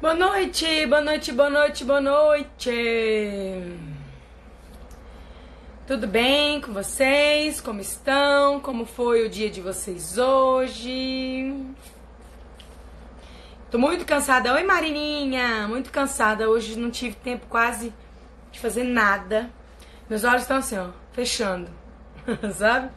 Boa noite, boa noite, boa noite, boa noite. Tudo bem com vocês? Como estão? Como foi o dia de vocês hoje? Tô muito cansada. Oi, Marininha! Muito cansada. Hoje não tive tempo quase de fazer nada. Meus olhos estão assim, ó, fechando. Sabe?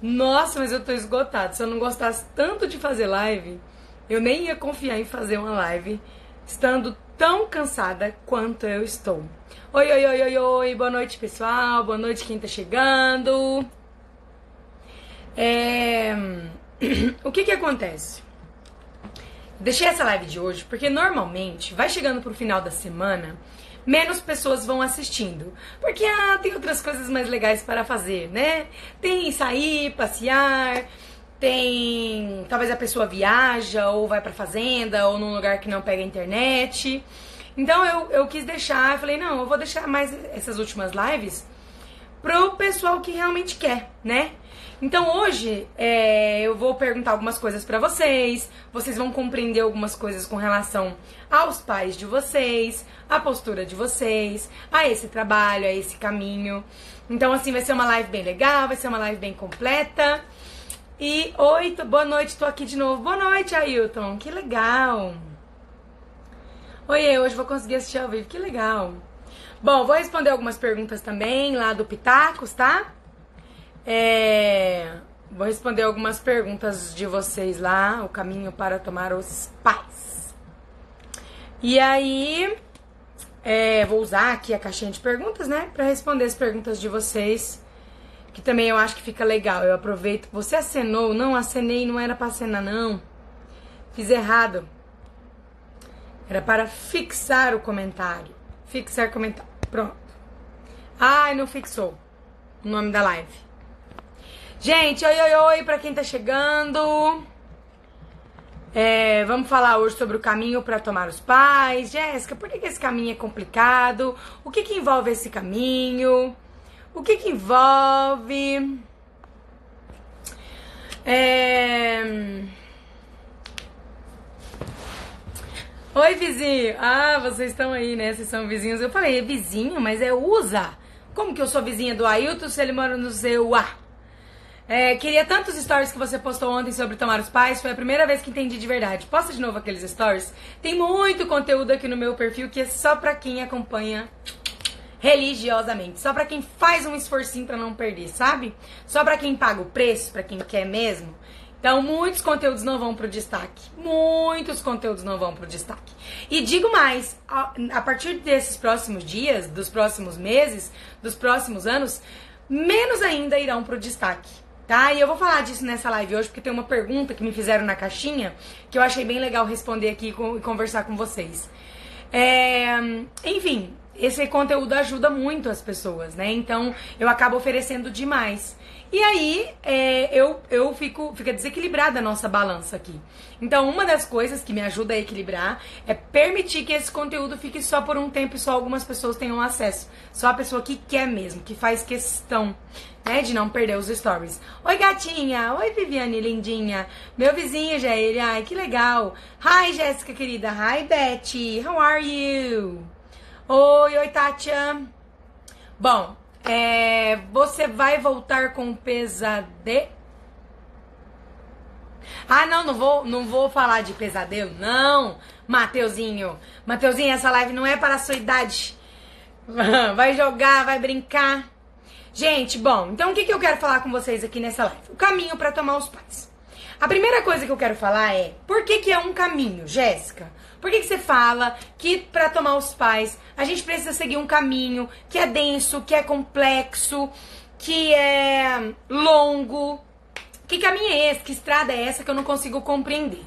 Nossa, mas eu tô esgotada. Se eu não gostasse tanto de fazer live, eu nem ia confiar em fazer uma live estando tão cansada quanto eu estou. Oi, oi, oi, oi, oi, boa noite pessoal, boa noite quem tá chegando. É... o que que acontece? Deixei essa live de hoje porque normalmente vai chegando pro final da semana, menos pessoas vão assistindo. Porque ah, tem outras coisas mais legais para fazer, né? Tem sair, passear, tem talvez a pessoa viaja ou vai para fazenda ou num lugar que não pega internet. Então eu, eu quis deixar, eu falei, não, eu vou deixar mais essas últimas lives pro pessoal que realmente quer, né? Então hoje é, eu vou perguntar algumas coisas para vocês, vocês vão compreender algumas coisas com relação aos pais de vocês, a postura de vocês, a esse trabalho, a esse caminho. Então assim vai ser uma live bem legal, vai ser uma live bem completa. E oi, boa noite, tô aqui de novo. Boa noite, Ailton. Que legal. Oi, hoje vou conseguir assistir ao vivo. Que legal. Bom, vou responder algumas perguntas também lá do Pitacos, tá? É, vou responder algumas perguntas de vocês lá, o caminho para tomar os pais. E aí, é, vou usar aqui a caixinha de perguntas, né, para responder as perguntas de vocês que também eu acho que fica legal. Eu aproveito. Você acenou? Não, acenei, não era para acenar, não. Fiz errado. Era para fixar o comentário. Fixar comentário. Pronto. Ai, não fixou o nome da live. Gente, oi, oi, oi, pra quem tá chegando. É, vamos falar hoje sobre o caminho para tomar os pais. Jéssica, por que, que esse caminho é complicado? O que, que envolve esse caminho? O que que envolve? É... Oi, vizinho. Ah, vocês estão aí, né? Vocês são vizinhos. Eu falei, é vizinho, mas é usa. Como que eu sou vizinha do Ailton se ele mora no Zeuá? É, queria tantos stories que você postou ontem sobre tomar os pais. Foi a primeira vez que entendi de verdade. Posta de novo aqueles stories. Tem muito conteúdo aqui no meu perfil que é só pra quem acompanha religiosamente. Só para quem faz um esforcinho para não perder, sabe? Só para quem paga o preço, para quem quer mesmo. Então, muitos conteúdos não vão pro destaque. Muitos conteúdos não vão pro destaque. E digo mais, a, a partir desses próximos dias, dos próximos meses, dos próximos anos, menos ainda irão pro destaque. Tá? E eu vou falar disso nessa live hoje, porque tem uma pergunta que me fizeram na caixinha que eu achei bem legal responder aqui e conversar com vocês. É, enfim, esse conteúdo ajuda muito as pessoas, né? Então eu acabo oferecendo demais. E aí é, eu, eu fico fica desequilibrada a nossa balança aqui. Então uma das coisas que me ajuda a equilibrar é permitir que esse conteúdo fique só por um tempo e só algumas pessoas tenham acesso. Só a pessoa que quer mesmo, que faz questão. Né, de não perder os stories. Oi, gatinha. Oi, Viviane, lindinha. Meu vizinho já é ele. Ai, que legal. Hi, Jéssica, querida. Hi, Betty. How are you? Oi, oi, Tátia. Bom, é, você vai voltar com pesadelo? Ah, não, não vou, não vou falar de pesadelo, não. Mateuzinho, Mateuzinho, essa live não é para a sua idade. Vai jogar, vai brincar. Gente, bom, então o que, que eu quero falar com vocês aqui nessa live? O caminho para tomar os pais. A primeira coisa que eu quero falar é, por que, que é um caminho, Jéssica? Por que, que você fala que para tomar os pais a gente precisa seguir um caminho que é denso, que é complexo, que é longo? Que caminho é esse? Que estrada é essa que eu não consigo compreender?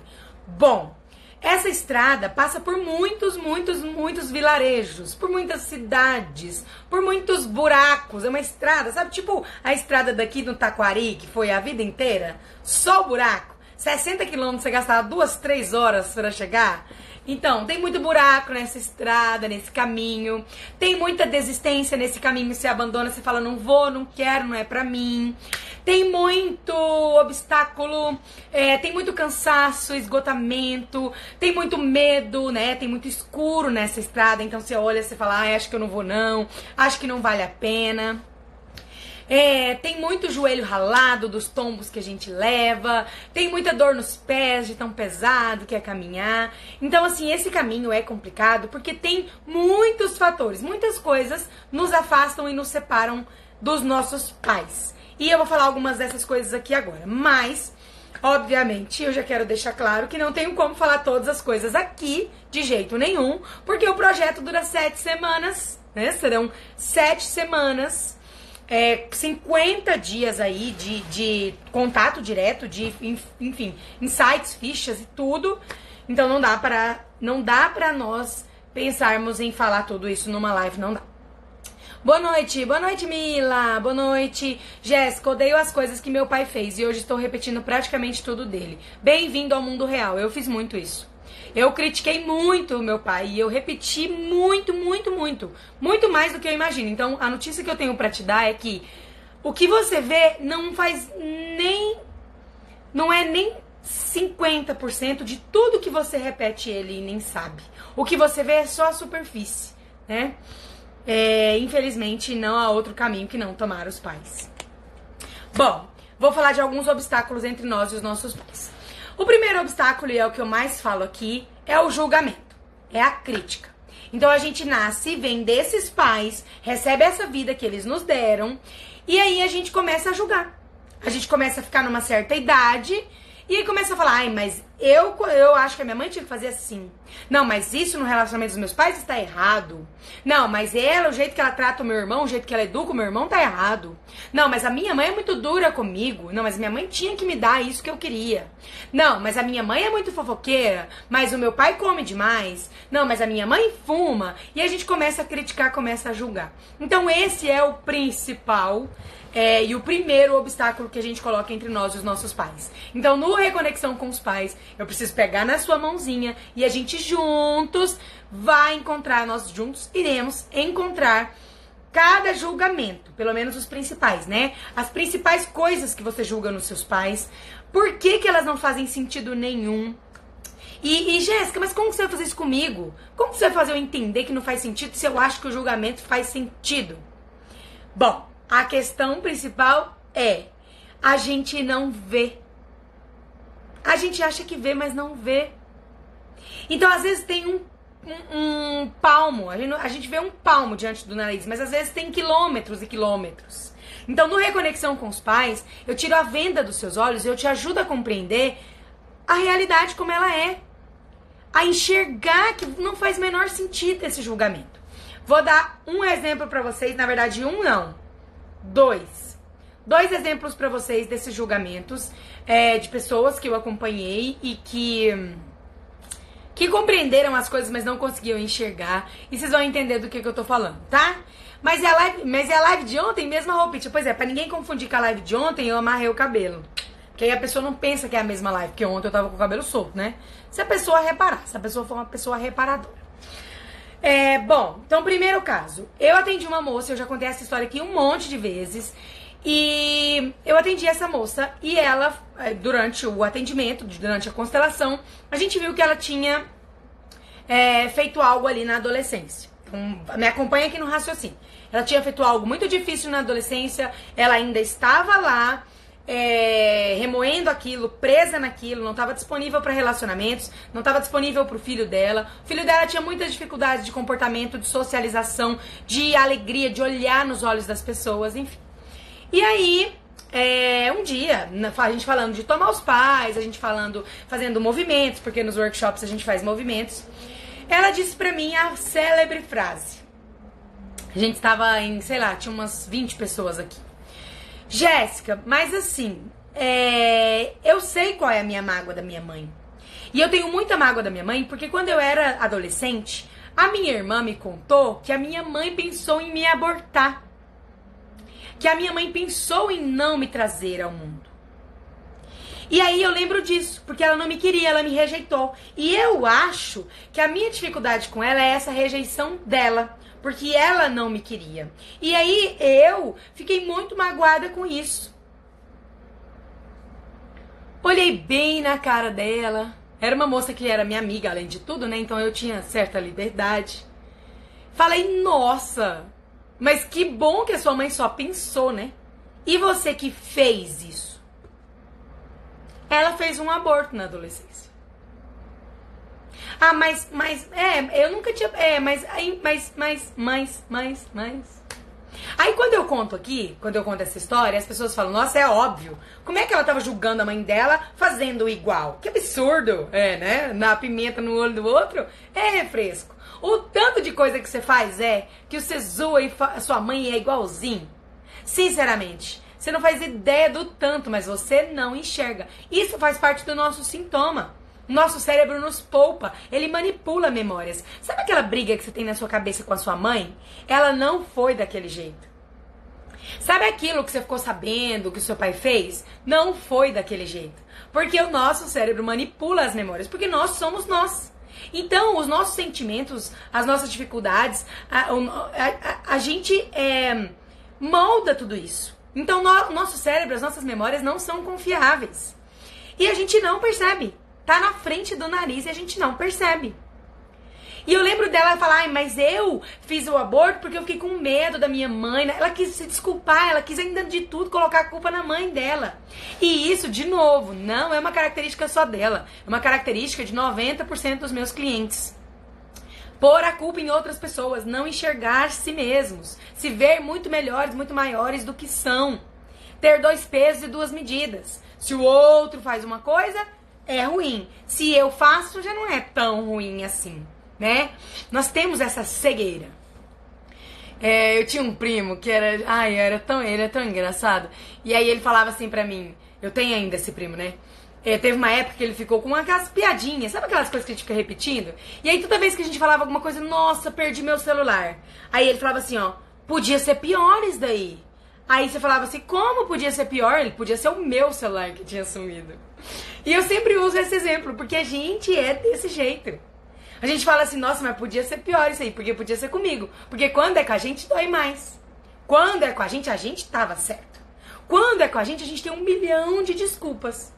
Bom, essa estrada passa por muitos, muitos, muitos vilarejos, por muitas cidades, por muitos buracos. É uma estrada, sabe? Tipo a estrada daqui no Taquari, que foi a vida inteira, só o buraco. 60 quilômetros você gastava duas, três horas para chegar? Então, tem muito buraco nessa estrada, nesse caminho. Tem muita desistência nesse caminho. Você abandona, você fala, não vou, não quero, não é pra mim. Tem muito obstáculo, é, tem muito cansaço, esgotamento, tem muito medo, né? Tem muito escuro nessa estrada. Então você olha, você fala, ah, acho que eu não vou não, acho que não vale a pena. É, tem muito joelho ralado dos tombos que a gente leva, tem muita dor nos pés de tão pesado que é caminhar. Então, assim, esse caminho é complicado porque tem muitos fatores, muitas coisas nos afastam e nos separam dos nossos pais. E eu vou falar algumas dessas coisas aqui agora, mas Obviamente, eu já quero deixar claro que não tenho como falar todas as coisas aqui, de jeito nenhum, porque o projeto dura sete semanas, né? Serão sete semanas é, 50 dias aí de, de contato direto, de enfim, insights, fichas e tudo. Então não dá para não dá para nós pensarmos em falar tudo isso numa live, não dá. Boa noite, boa noite Mila, boa noite Jéssica, odeio as coisas que meu pai fez e hoje estou repetindo praticamente tudo dele. Bem-vindo ao mundo real, eu fiz muito isso. Eu critiquei muito o meu pai e eu repeti muito, muito, muito. Muito mais do que eu imagino. Então, a notícia que eu tenho para te dar é que o que você vê não faz nem. Não é nem 50% de tudo que você repete ele e nem sabe. O que você vê é só a superfície, né? É, infelizmente, não há outro caminho que não tomar os pais. Bom, vou falar de alguns obstáculos entre nós e os nossos pais. O primeiro obstáculo, e é o que eu mais falo aqui, é o julgamento, é a crítica. Então a gente nasce, vem desses pais, recebe essa vida que eles nos deram, e aí a gente começa a julgar. A gente começa a ficar numa certa idade e aí começa a falar, ai, mas eu, eu acho que a minha mãe tinha que fazer assim. Não, mas isso no relacionamento dos meus pais está errado. Não, mas ela, o jeito que ela trata o meu irmão, o jeito que ela educa o meu irmão tá errado. Não, mas a minha mãe é muito dura comigo. Não, mas minha mãe tinha que me dar isso que eu queria. Não, mas a minha mãe é muito fofoqueira, mas o meu pai come demais. Não, mas a minha mãe fuma. E a gente começa a criticar, começa a julgar. Então esse é o principal é, e o primeiro obstáculo que a gente coloca entre nós e os nossos pais. Então, no Reconexão com os Pais, eu preciso pegar na sua mãozinha e a gente juntos vai encontrar, nós juntos iremos encontrar cada julgamento, pelo menos os principais, né? As principais coisas que você julga nos seus pais, por que, que elas não fazem sentido nenhum. E, e Jéssica, mas como você vai fazer isso comigo? Como você vai fazer eu entender que não faz sentido se eu acho que o julgamento faz sentido? Bom, a questão principal é a gente não vê. A gente acha que vê, mas não vê. Então, às vezes tem um, um, um palmo, a gente, a gente vê um palmo diante do nariz, mas às vezes tem quilômetros e quilômetros. Então, no Reconexão com os Pais, eu tiro a venda dos seus olhos e eu te ajudo a compreender a realidade como ela é. A enxergar que não faz menor sentido esse julgamento. Vou dar um exemplo para vocês, na verdade, um não Dois. Dois exemplos para vocês desses julgamentos é, de pessoas que eu acompanhei e que que compreenderam as coisas, mas não conseguiam enxergar. E vocês vão entender do que, que eu tô falando, tá? Mas é, a live, mas é a live de ontem, mesma roupinha. Pois é, pra ninguém confundir com a live de ontem, eu amarrei o cabelo. Que aí a pessoa não pensa que é a mesma live, porque ontem eu tava com o cabelo solto, né? Se a pessoa reparar, se a pessoa for uma pessoa reparadora. É, bom, então, primeiro caso. Eu atendi uma moça, eu já contei essa história aqui um monte de vezes. E eu atendi essa moça e ela, é, durante o atendimento, durante a constelação, a gente viu que ela tinha é, feito algo ali na adolescência. Então, me acompanha aqui no raciocínio. Ela tinha feito algo muito difícil na adolescência, ela ainda estava lá, é, remoendo aquilo, presa naquilo, não estava disponível para relacionamentos, não estava disponível para o filho dela. O filho dela tinha muitas dificuldades de comportamento, de socialização, de alegria, de olhar nos olhos das pessoas, enfim. E aí, é, um dia, a gente falando de tomar os pais, a gente falando, fazendo movimentos, porque nos workshops a gente faz movimentos, ela disse pra mim a célebre frase. A gente estava em, sei lá, tinha umas 20 pessoas aqui. Jéssica, mas assim, é... eu sei qual é a minha mágoa da minha mãe. E eu tenho muita mágoa da minha mãe porque quando eu era adolescente, a minha irmã me contou que a minha mãe pensou em me abortar. Que a minha mãe pensou em não me trazer ao mundo. E aí eu lembro disso, porque ela não me queria, ela me rejeitou. E eu acho que a minha dificuldade com ela é essa rejeição dela, porque ela não me queria. E aí eu fiquei muito magoada com isso. Olhei bem na cara dela. Era uma moça que era minha amiga, além de tudo, né? Então eu tinha certa liberdade. Falei, nossa, mas que bom que a sua mãe só pensou, né? E você que fez isso? Ela fez um aborto na adolescência. Ah, mas, mas, é, eu nunca tinha, é, mas, aí, mas, mas, mas, mas, mas. Aí quando eu conto aqui, quando eu conto essa história, as pessoas falam, nossa, é óbvio. Como é que ela tava julgando a mãe dela fazendo igual? Que absurdo, é, né? Na pimenta no olho do outro, é refresco. O tanto de coisa que você faz é que você zoa e sua mãe é igualzinho. Sinceramente, você não faz ideia do tanto, mas você não enxerga. Isso faz parte do nosso sintoma. Nosso cérebro nos poupa, ele manipula memórias. Sabe aquela briga que você tem na sua cabeça com a sua mãe? Ela não foi daquele jeito. Sabe aquilo que você ficou sabendo que o seu pai fez? Não foi daquele jeito. Porque o nosso cérebro manipula as memórias, porque nós somos nós. Então, os nossos sentimentos, as nossas dificuldades, a, a, a, a gente é, molda tudo isso. Então, no, nosso cérebro, as nossas memórias não são confiáveis. E a gente não percebe. Tá na frente do nariz e a gente não percebe. E eu lembro dela falar, Ai, mas eu fiz o aborto porque eu fiquei com medo da minha mãe. Ela quis se desculpar, ela quis ainda de tudo colocar a culpa na mãe dela. E isso, de novo, não é uma característica só dela. É uma característica de 90% dos meus clientes. Pôr a culpa em outras pessoas, não enxergar si mesmos, se ver muito melhores, muito maiores do que são. Ter dois pesos e duas medidas. Se o outro faz uma coisa, é ruim. Se eu faço, já não é tão ruim assim né? Nós temos essa cegueira. É, eu tinha um primo que era, ai, era tão, ele é tão engraçado. E aí ele falava assim pra mim, eu tenho ainda esse primo, né? É, teve uma época que ele ficou com aquelas piadinhas, sabe aquelas coisas que a gente fica repetindo? E aí toda vez que a gente falava alguma coisa, nossa, perdi meu celular. Aí ele falava assim, ó, podia ser pior isso daí. Aí você falava assim, como podia ser pior? Ele podia ser o meu celular que tinha sumido. E eu sempre uso esse exemplo, porque a gente é desse jeito. A gente fala assim, nossa, mas podia ser pior isso aí, porque podia ser comigo. Porque quando é com a gente, dói mais. Quando é com a gente, a gente tava certo. Quando é com a gente, a gente tem um milhão de desculpas.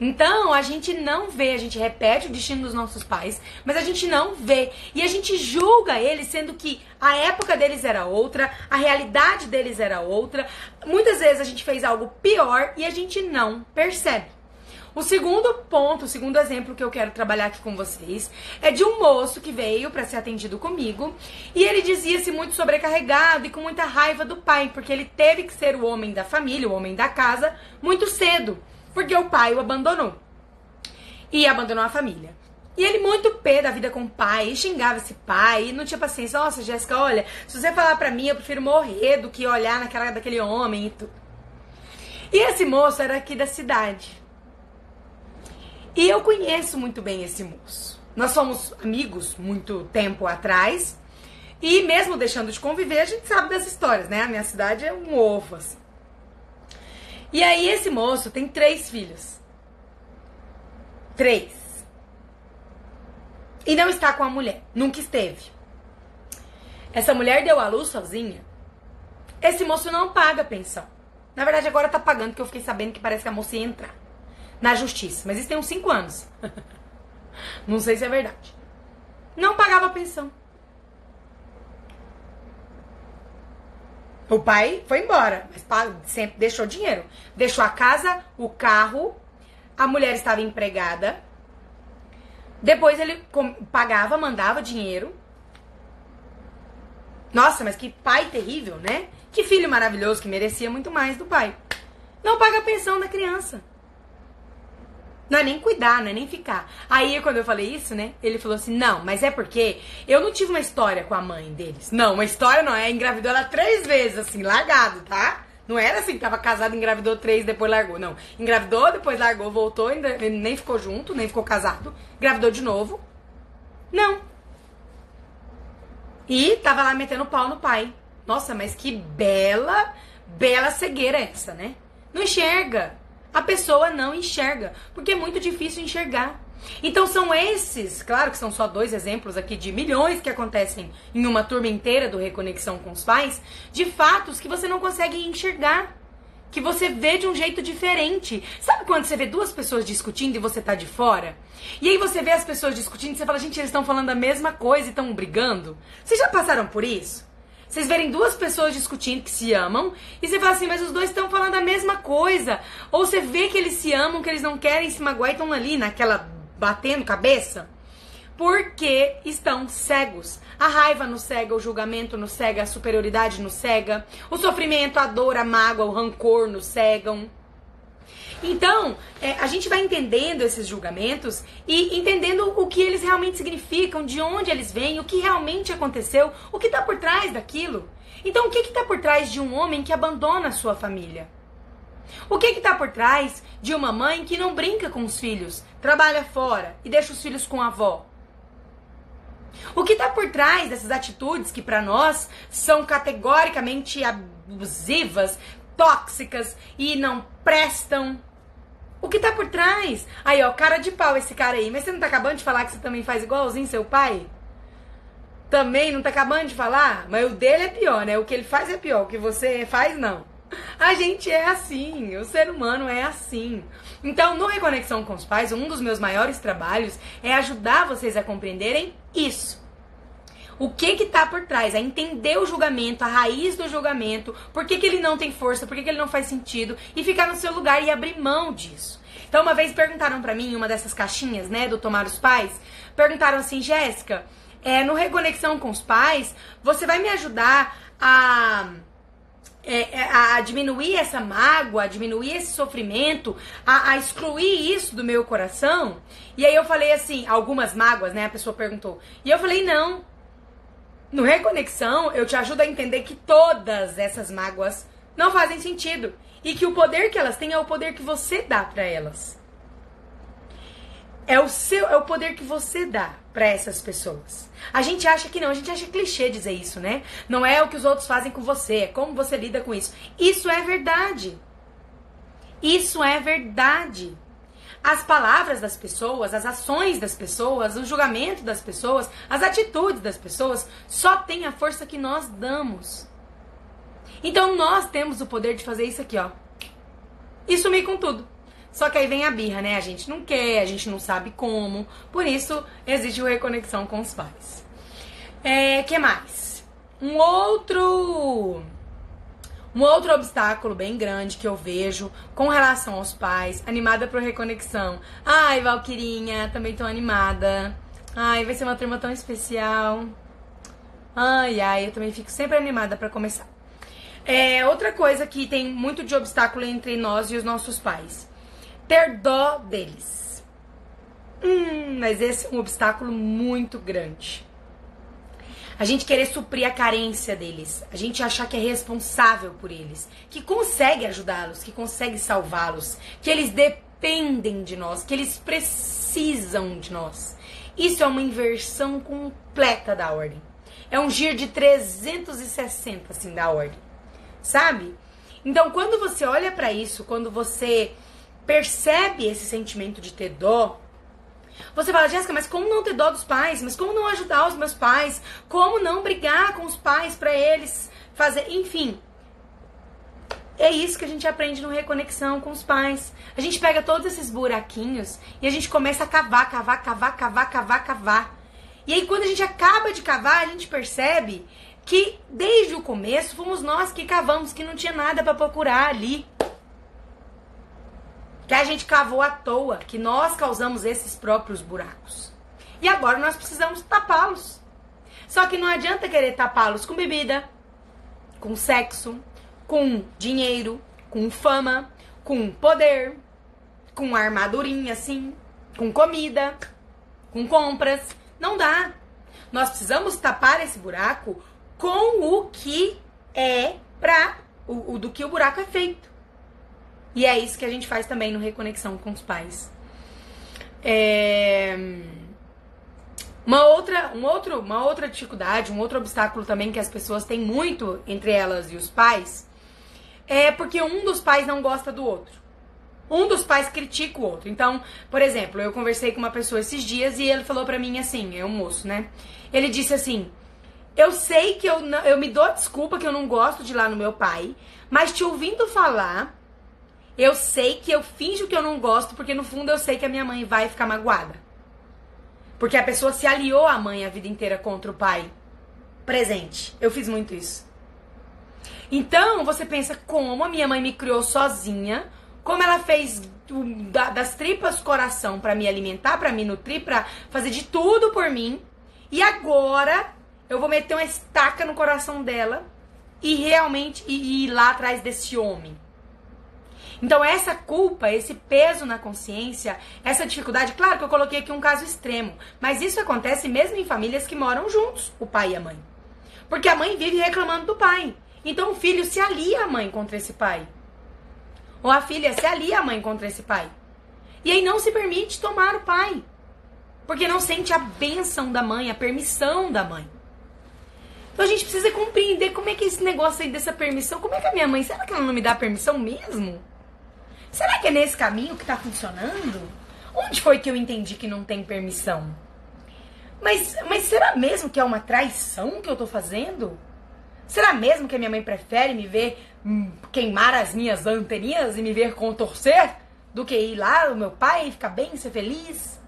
Então, a gente não vê, a gente repete o destino dos nossos pais, mas a gente não vê. E a gente julga eles, sendo que a época deles era outra, a realidade deles era outra. Muitas vezes a gente fez algo pior e a gente não percebe. O segundo ponto, o segundo exemplo que eu quero trabalhar aqui com vocês é de um moço que veio para ser atendido comigo e ele dizia-se muito sobrecarregado e com muita raiva do pai, porque ele teve que ser o homem da família, o homem da casa, muito cedo, porque o pai o abandonou e abandonou a família. E ele muito pé da vida com o pai, xingava esse pai, e não tinha paciência. Nossa, Jéssica, olha, se você falar pra mim, eu prefiro morrer do que olhar na cara daquele homem e tudo. E esse moço era aqui da cidade. E eu conheço muito bem esse moço. Nós somos amigos muito tempo atrás. E mesmo deixando de conviver, a gente sabe das histórias, né? A minha cidade é um ovo, assim. E aí esse moço tem três filhos. Três. E não está com a mulher. Nunca esteve. Essa mulher deu à luz sozinha. Esse moço não paga pensão. Na verdade, agora tá pagando, porque eu fiquei sabendo que parece que a moça ia entrar na justiça. Mas isso tem uns 5 anos. Não sei se é verdade. Não pagava pensão. O pai foi embora, mas sempre deixou dinheiro. Deixou a casa, o carro, a mulher estava empregada. Depois ele pagava, mandava dinheiro. Nossa, mas que pai terrível, né? Que filho maravilhoso que merecia muito mais do pai. Não paga a pensão da criança. Não é nem cuidar, não é nem ficar. Aí, quando eu falei isso, né? Ele falou assim: não, mas é porque eu não tive uma história com a mãe deles. Não, uma história não é. Engravidou ela três vezes, assim, largado, tá? Não era assim, tava casado, engravidou três, depois largou. Não. Engravidou, depois largou, voltou, nem ficou junto, nem ficou casado. Engravidou de novo. Não. E tava lá metendo pau no pai. Nossa, mas que bela, bela cegueira essa, né? Não enxerga. A pessoa não enxerga, porque é muito difícil enxergar. Então são esses, claro que são só dois exemplos aqui de milhões que acontecem em uma turma inteira do Reconexão com os Pais, de fatos que você não consegue enxergar. Que você vê de um jeito diferente. Sabe quando você vê duas pessoas discutindo e você tá de fora? E aí você vê as pessoas discutindo e você fala, gente, eles estão falando a mesma coisa e estão brigando? Vocês já passaram por isso? Vocês verem duas pessoas discutindo que se amam e você fala assim, mas os dois estão falando a mesma coisa. Ou você vê que eles se amam, que eles não querem se magoar e estão ali naquela batendo cabeça. Porque estão cegos. A raiva nos cega, o julgamento nos cega, a superioridade nos cega, o sofrimento, a dor, a mágoa, o rancor nos cegam. Então, é, a gente vai entendendo esses julgamentos e entendendo o que eles realmente significam, de onde eles vêm, o que realmente aconteceu, o que está por trás daquilo. Então, o que está por trás de um homem que abandona a sua família? O que está por trás de uma mãe que não brinca com os filhos, trabalha fora e deixa os filhos com a avó? O que está por trás dessas atitudes que para nós são categoricamente abusivas, tóxicas e não prestam? O que tá por trás? Aí, ó, cara de pau esse cara aí. Mas você não tá acabando de falar que você também faz igualzinho seu pai? Também não tá acabando de falar? Mas o dele é pior, né? O que ele faz é pior. O que você faz, não. A gente é assim, o ser humano é assim. Então, no Reconexão com os Pais, um dos meus maiores trabalhos é ajudar vocês a compreenderem isso o que que tá por trás, a entender o julgamento, a raiz do julgamento, por que, que ele não tem força, por que, que ele não faz sentido e ficar no seu lugar e abrir mão disso. Então, uma vez perguntaram para mim, em uma dessas caixinhas, né, do Tomar os Pais, perguntaram assim, Jéssica, é, no Reconexão com os Pais, você vai me ajudar a é, é a diminuir essa mágoa, a diminuir esse sofrimento, a, a, excluir isso do meu coração? E aí eu falei assim, algumas mágoas, né? A pessoa perguntou. E eu falei, não. No Reconexão, eu te ajudo a entender que todas essas mágoas não fazem sentido e que o poder que elas têm é o poder que você dá para elas. É o seu, é o poder que você dá para essas pessoas. A gente acha que não, a gente acha clichê dizer isso, né? Não é o que os outros fazem com você, é como você lida com isso. Isso é verdade. Isso é verdade as palavras das pessoas, as ações das pessoas, o julgamento das pessoas, as atitudes das pessoas só tem a força que nós damos. Então nós temos o poder de fazer isso aqui, ó. E sumir com tudo. Só que aí vem a birra, né? A gente não quer, a gente não sabe como. Por isso existe o reconexão com os pais. É, que mais? Um outro um outro obstáculo bem grande que eu vejo com relação aos pais, animada por reconexão. Ai, Valquirinha, também tô animada. Ai, vai ser uma turma tão especial. Ai, ai, eu também fico sempre animada para começar. É, outra coisa que tem muito de obstáculo entre nós e os nossos pais. Ter dó deles. Hum, mas esse é um obstáculo muito grande a gente querer suprir a carência deles, a gente achar que é responsável por eles, que consegue ajudá-los, que consegue salvá-los, que eles dependem de nós, que eles precisam de nós. Isso é uma inversão completa da ordem. É um giro de 360 assim da ordem. Sabe? Então, quando você olha para isso, quando você percebe esse sentimento de ter dó, você fala, Jéssica, mas como não ter dó dos pais? Mas como não ajudar os meus pais? Como não brigar com os pais para eles fazer. Enfim. É isso que a gente aprende no Reconexão com os pais. A gente pega todos esses buraquinhos e a gente começa a cavar, cavar, cavar, cavar, cavar, cavar. E aí, quando a gente acaba de cavar, a gente percebe que desde o começo fomos nós que cavamos, que não tinha nada para procurar ali que a gente cavou à toa, que nós causamos esses próprios buracos. E agora nós precisamos tapá-los. Só que não adianta querer tapá-los com bebida, com sexo, com dinheiro, com fama, com poder, com armadurinha assim, com comida, com compras. Não dá. Nós precisamos tapar esse buraco com o que é para o, o do que o buraco é feito. E é isso que a gente faz também no Reconexão com os Pais. É... Uma outra, um outro, uma outra dificuldade, um outro obstáculo também que as pessoas têm muito entre elas e os pais é porque um dos pais não gosta do outro. um dos pais critica o outro. Então, por exemplo, eu conversei com uma pessoa esses dias e ele falou pra mim assim, é um moço, né? Ele disse assim: Eu sei que eu, não, eu me dou desculpa que eu não gosto de ir lá no meu pai, mas te ouvindo falar, eu sei que eu finjo que eu não gosto, porque no fundo eu sei que a minha mãe vai ficar magoada. Porque a pessoa se aliou à mãe a vida inteira contra o pai presente. Eu fiz muito isso. Então, você pensa como a minha mãe me criou sozinha, como ela fez das tripas coração para me alimentar, para me nutrir, para fazer de tudo por mim. E agora eu vou meter uma estaca no coração dela e realmente ir lá atrás desse homem. Então, essa culpa, esse peso na consciência, essa dificuldade, claro que eu coloquei aqui um caso extremo, mas isso acontece mesmo em famílias que moram juntos, o pai e a mãe. Porque a mãe vive reclamando do pai. Então, o filho se alia à mãe contra esse pai. Ou a filha se alia à mãe contra esse pai. E aí não se permite tomar o pai. Porque não sente a bênção da mãe, a permissão da mãe. Então a gente precisa compreender como é que é esse negócio aí dessa permissão. Como é que a minha mãe, será que ela não me dá permissão mesmo? Será que é nesse caminho que tá funcionando? Onde foi que eu entendi que não tem permissão? Mas, mas será mesmo que é uma traição que eu tô fazendo? Será mesmo que a minha mãe prefere me ver hum, queimar as minhas anteninhas e me ver contorcer do que ir lá o meu pai ficar bem, ser feliz?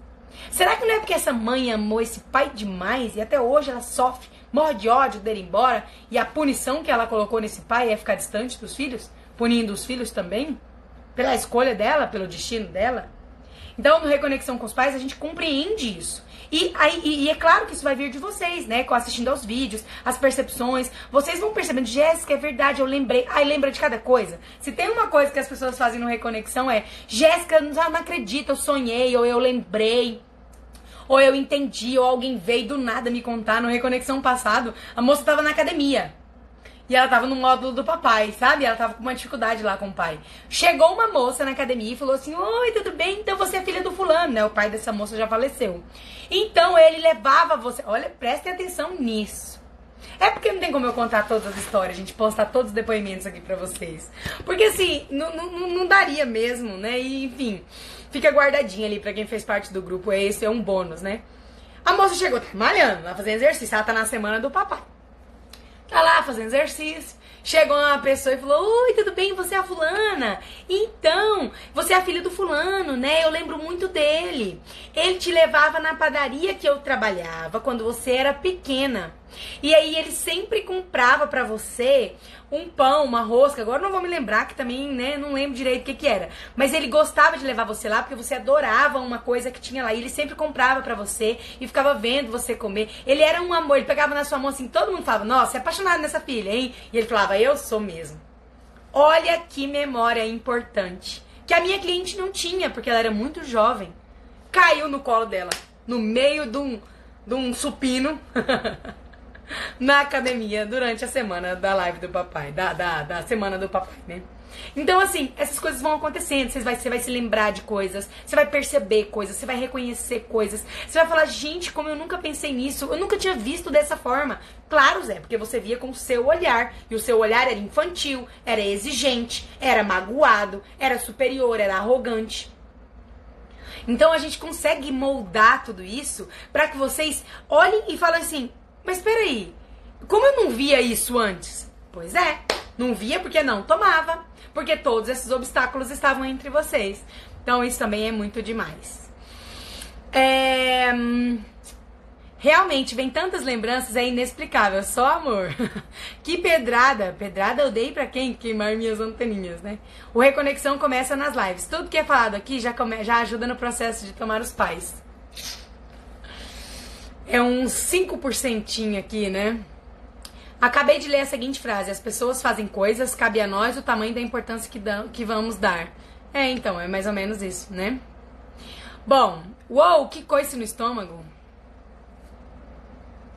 Será que não é porque essa mãe amou esse pai demais e até hoje ela sofre, morre de ódio dele embora e a punição que ela colocou nesse pai é ficar distante dos filhos, punindo os filhos também? Pela escolha dela, pelo destino dela? Então, no Reconexão com os Pais, a gente compreende isso. E, aí, e, é claro que isso vai vir de vocês, né? Assistindo aos vídeos, as percepções. Vocês vão percebendo, Jéssica, é verdade, eu lembrei. Ai, lembra de cada coisa. Se tem uma coisa que as pessoas fazem no Reconexão é, Jéssica, não, não acredita, eu sonhei, ou eu lembrei ou eu entendi, ou alguém veio do nada me contar no Reconexão passado, a moça tava na academia. E ela tava no módulo do papai, sabe? Ela tava com uma dificuldade lá com o pai. Chegou uma moça na academia e falou assim: Oi, tudo bem? Então você é filha do fulano, né? O pai dessa moça já faleceu. Então ele levava você. Olha, prestem atenção nisso. É porque não tem como eu contar todas as histórias, a gente postar todos os depoimentos aqui pra vocês. Porque assim, não, não, não daria mesmo, né? E, enfim, fica guardadinho ali pra quem fez parte do grupo. Esse é um bônus, né? A moça chegou malhando, lá fazendo exercício. Ela tá na semana do papai. Tá lá fazendo exercício. Chegou uma pessoa e falou: Oi, tudo bem? Você é a fulana? Então, você é a filha do fulano, né? Eu lembro muito dele. Ele te levava na padaria que eu trabalhava quando você era pequena. E aí ele sempre comprava para você um pão, uma rosca. Agora não vou me lembrar que também, né, não lembro direito o que que era. Mas ele gostava de levar você lá porque você adorava uma coisa que tinha lá. E ele sempre comprava para você e ficava vendo você comer. Ele era um amor, ele pegava na sua mão assim, todo mundo falava: "Nossa, é apaixonado nessa filha, hein?" E ele falava: "Eu sou mesmo". Olha que memória importante. Que a minha cliente não tinha, porque ela era muito jovem. Caiu no colo dela, no meio de um, de um supino. na academia durante a semana da live do papai, da, da, da semana do papai, né? Então, assim, essas coisas vão acontecendo, você vai, você vai se lembrar de coisas, você vai perceber coisas, você vai reconhecer coisas, você vai falar, gente, como eu nunca pensei nisso, eu nunca tinha visto dessa forma. Claro, Zé, porque você via com o seu olhar, e o seu olhar era infantil, era exigente, era magoado, era superior, era arrogante. Então a gente consegue moldar tudo isso para que vocês olhem e falem assim: mas peraí, como eu não via isso antes? Pois é, não via porque não tomava, porque todos esses obstáculos estavam entre vocês. Então isso também é muito demais. É... Realmente, vem tantas lembranças, é inexplicável, só amor. que pedrada! Pedrada eu dei pra quem? Queimar minhas anteninhas, né? O Reconexão começa nas lives. Tudo que é falado aqui já, come... já ajuda no processo de tomar os pais. É uns 5% aqui, né? Acabei de ler a seguinte frase: As pessoas fazem coisas, cabe a nós o tamanho da importância que, dão, que vamos dar. É, então, é mais ou menos isso, né? Bom, uou, que coisa no estômago.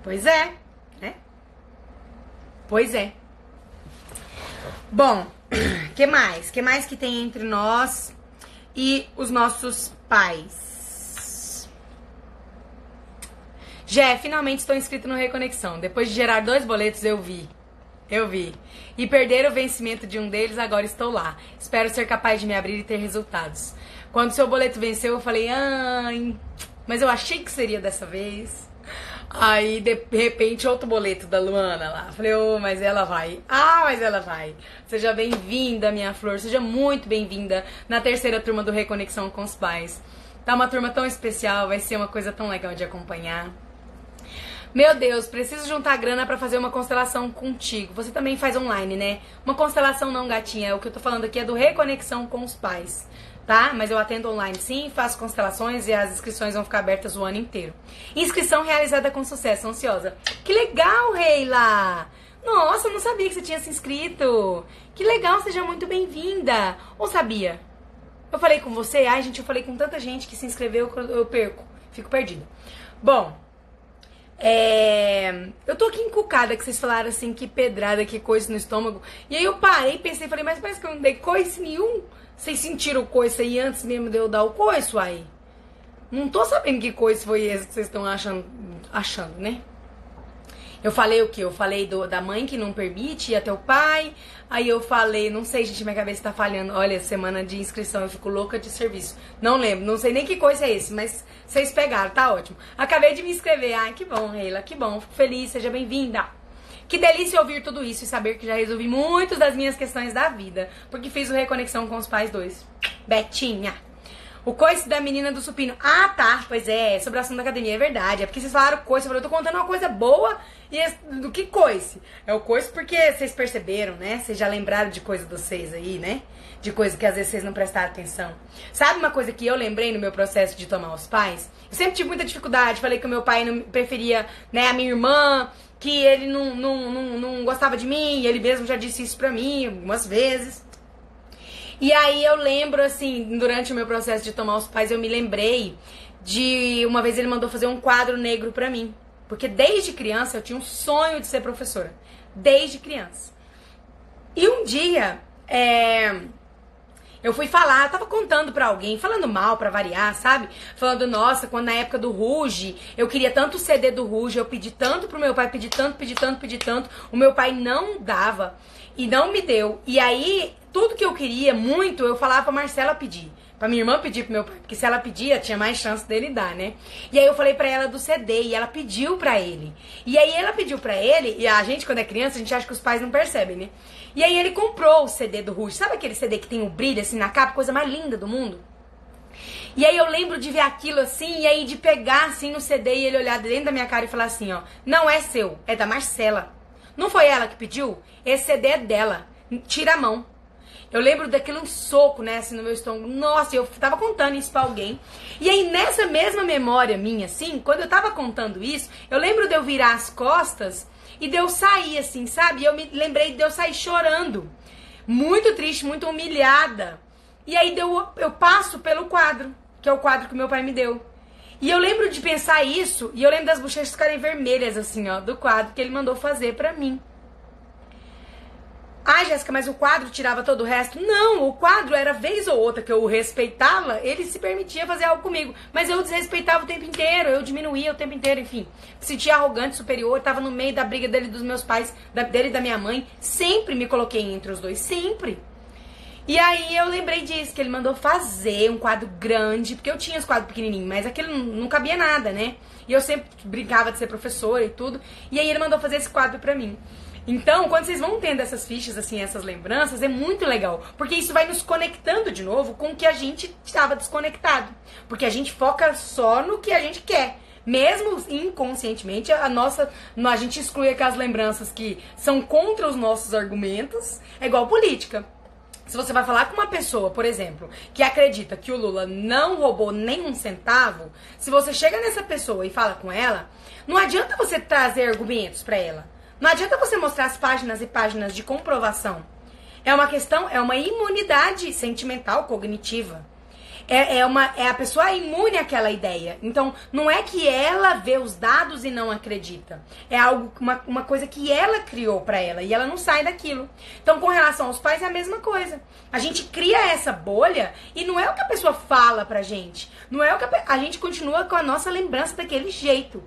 Pois é, né? Pois é. Bom, que mais? Que mais que tem entre nós e os nossos pais? Jé, finalmente estou inscrito no Reconexão. Depois de gerar dois boletos, eu vi. Eu vi. E perder o vencimento de um deles, agora estou lá. Espero ser capaz de me abrir e ter resultados. Quando seu boleto venceu, eu falei, ai, mas eu achei que seria dessa vez. Aí, de repente, outro boleto da Luana lá. Falei, ô, oh, mas ela vai. Ah, mas ela vai. Seja bem-vinda, minha flor. Seja muito bem-vinda na terceira turma do Reconexão com os Pais. Tá uma turma tão especial, vai ser uma coisa tão legal de acompanhar. Meu Deus, preciso juntar grana para fazer uma constelação contigo. Você também faz online, né? Uma constelação não, gatinha. O que eu tô falando aqui é do Reconexão com os Pais tá? Mas eu atendo online sim, faço constelações e as inscrições vão ficar abertas o ano inteiro. Inscrição realizada com sucesso, ansiosa. Que legal, Reila! Nossa, eu não sabia que você tinha se inscrito. Que legal, seja muito bem-vinda. Ou sabia? Eu falei com você? Ai, gente, eu falei com tanta gente que se inscreveu eu perco. Fico perdida. Bom, é... Eu tô aqui encucada que vocês falaram assim, que pedrada, que coisa no estômago. E aí eu parei, pensei, falei, mas parece que eu não dei coice nenhum. Vocês sentiram o coice aí antes mesmo de eu dar o coice aí? Não tô sabendo que coice foi esse que vocês estão achando, achando, né? Eu falei o que? Eu falei do, da mãe que não permite ir até o pai. Aí eu falei, não sei, gente, minha cabeça tá falhando. Olha, semana de inscrição, eu fico louca de serviço. Não lembro, não sei nem que coisa é esse, mas vocês pegaram, tá ótimo. Acabei de me inscrever. Ai, que bom, Reila, que bom. Fico feliz, seja bem-vinda. Que delícia ouvir tudo isso e saber que já resolvi muitas das minhas questões da vida, porque fiz o Reconexão com os Pais dois. Betinha. O coice da menina do supino. Ah, tá. Pois é, sobre o assunto da academia, é verdade. É porque vocês falaram coice, eu falei, eu tô contando uma coisa boa e é do que coice? É o coice porque vocês perceberam, né? Vocês já lembraram de coisa dos seis aí, né? De coisa que às vezes vocês não prestaram atenção. Sabe uma coisa que eu lembrei no meu processo de tomar os pais? Eu sempre tive muita dificuldade. Falei que o meu pai não preferia, né, a minha irmã, que ele não, não, não, não gostava de mim, ele mesmo já disse isso pra mim algumas vezes. E aí eu lembro, assim, durante o meu processo de tomar os pais, eu me lembrei de uma vez ele mandou fazer um quadro negro pra mim. Porque desde criança eu tinha um sonho de ser professora. Desde criança. E um dia, é, eu fui falar, tava contando pra alguém, falando mal pra variar, sabe? Falando, nossa, quando na época do Ruge, eu queria tanto o CD do Ruge, eu pedi tanto pro meu pai, pedi tanto, pedi tanto, pedi tanto. O meu pai não dava e não me deu. E aí, tudo que eu queria muito, eu falava pra Marcela pedir. Pra minha irmã pedir pro meu pai, porque se ela pedia, tinha mais chance dele dar, né? E aí eu falei pra ela do CD e ela pediu pra ele. E aí ela pediu pra ele, e a gente, quando é criança, a gente acha que os pais não percebem, né? E aí ele comprou o CD do Rush. Sabe aquele CD que tem o um brilho assim na capa, coisa mais linda do mundo? E aí eu lembro de ver aquilo assim, e aí de pegar assim no CD e ele olhar dentro da minha cara e falar assim, ó, não é seu, é da Marcela. Não foi ela que pediu? Esse CD é dela. Tira a mão. Eu lembro daquele um soco, né, assim, no meu estômago. Nossa, eu tava contando isso pra alguém. E aí, nessa mesma memória minha, assim, quando eu tava contando isso, eu lembro de eu virar as costas e de eu sair, assim, sabe? E eu me lembrei de eu sair chorando. Muito triste, muito humilhada. E aí deu, eu passo pelo quadro, que é o quadro que meu pai me deu. E eu lembro de pensar isso, e eu lembro das bochechas ficarem vermelhas, assim, ó, do quadro que ele mandou fazer pra mim. Ah, Jéssica, mas o quadro tirava todo o resto? Não, o quadro era vez ou outra que eu respeitava, ele se permitia fazer algo comigo. Mas eu desrespeitava o tempo inteiro, eu diminuía o tempo inteiro, enfim. Sentia arrogante, superior, tava no meio da briga dele dos meus pais, da, dele e da minha mãe. Sempre me coloquei entre os dois, sempre. E aí eu lembrei disso, que ele mandou fazer um quadro grande, porque eu tinha os quadros pequenininhos, mas aquilo não cabia nada, né? E eu sempre brincava de ser professora e tudo. E aí ele mandou fazer esse quadro pra mim. Então, quando vocês vão tendo essas fichas, assim, essas lembranças, é muito legal. Porque isso vai nos conectando de novo com o que a gente estava desconectado. Porque a gente foca só no que a gente quer. Mesmo inconscientemente, a nossa. A gente exclui aquelas lembranças que são contra os nossos argumentos. É igual política. Se você vai falar com uma pessoa, por exemplo, que acredita que o Lula não roubou nem um centavo, se você chega nessa pessoa e fala com ela, não adianta você trazer argumentos para ela. Não adianta você mostrar as páginas e páginas de comprovação. É uma questão, é uma imunidade sentimental, cognitiva. É, é, uma, é a pessoa imune àquela ideia. Então, não é que ela vê os dados e não acredita. É algo, uma, uma coisa que ela criou para ela e ela não sai daquilo. Então, com relação aos pais, é a mesma coisa. A gente cria essa bolha e não é o que a pessoa fala pra gente. Não é o que a, a gente continua com a nossa lembrança daquele jeito.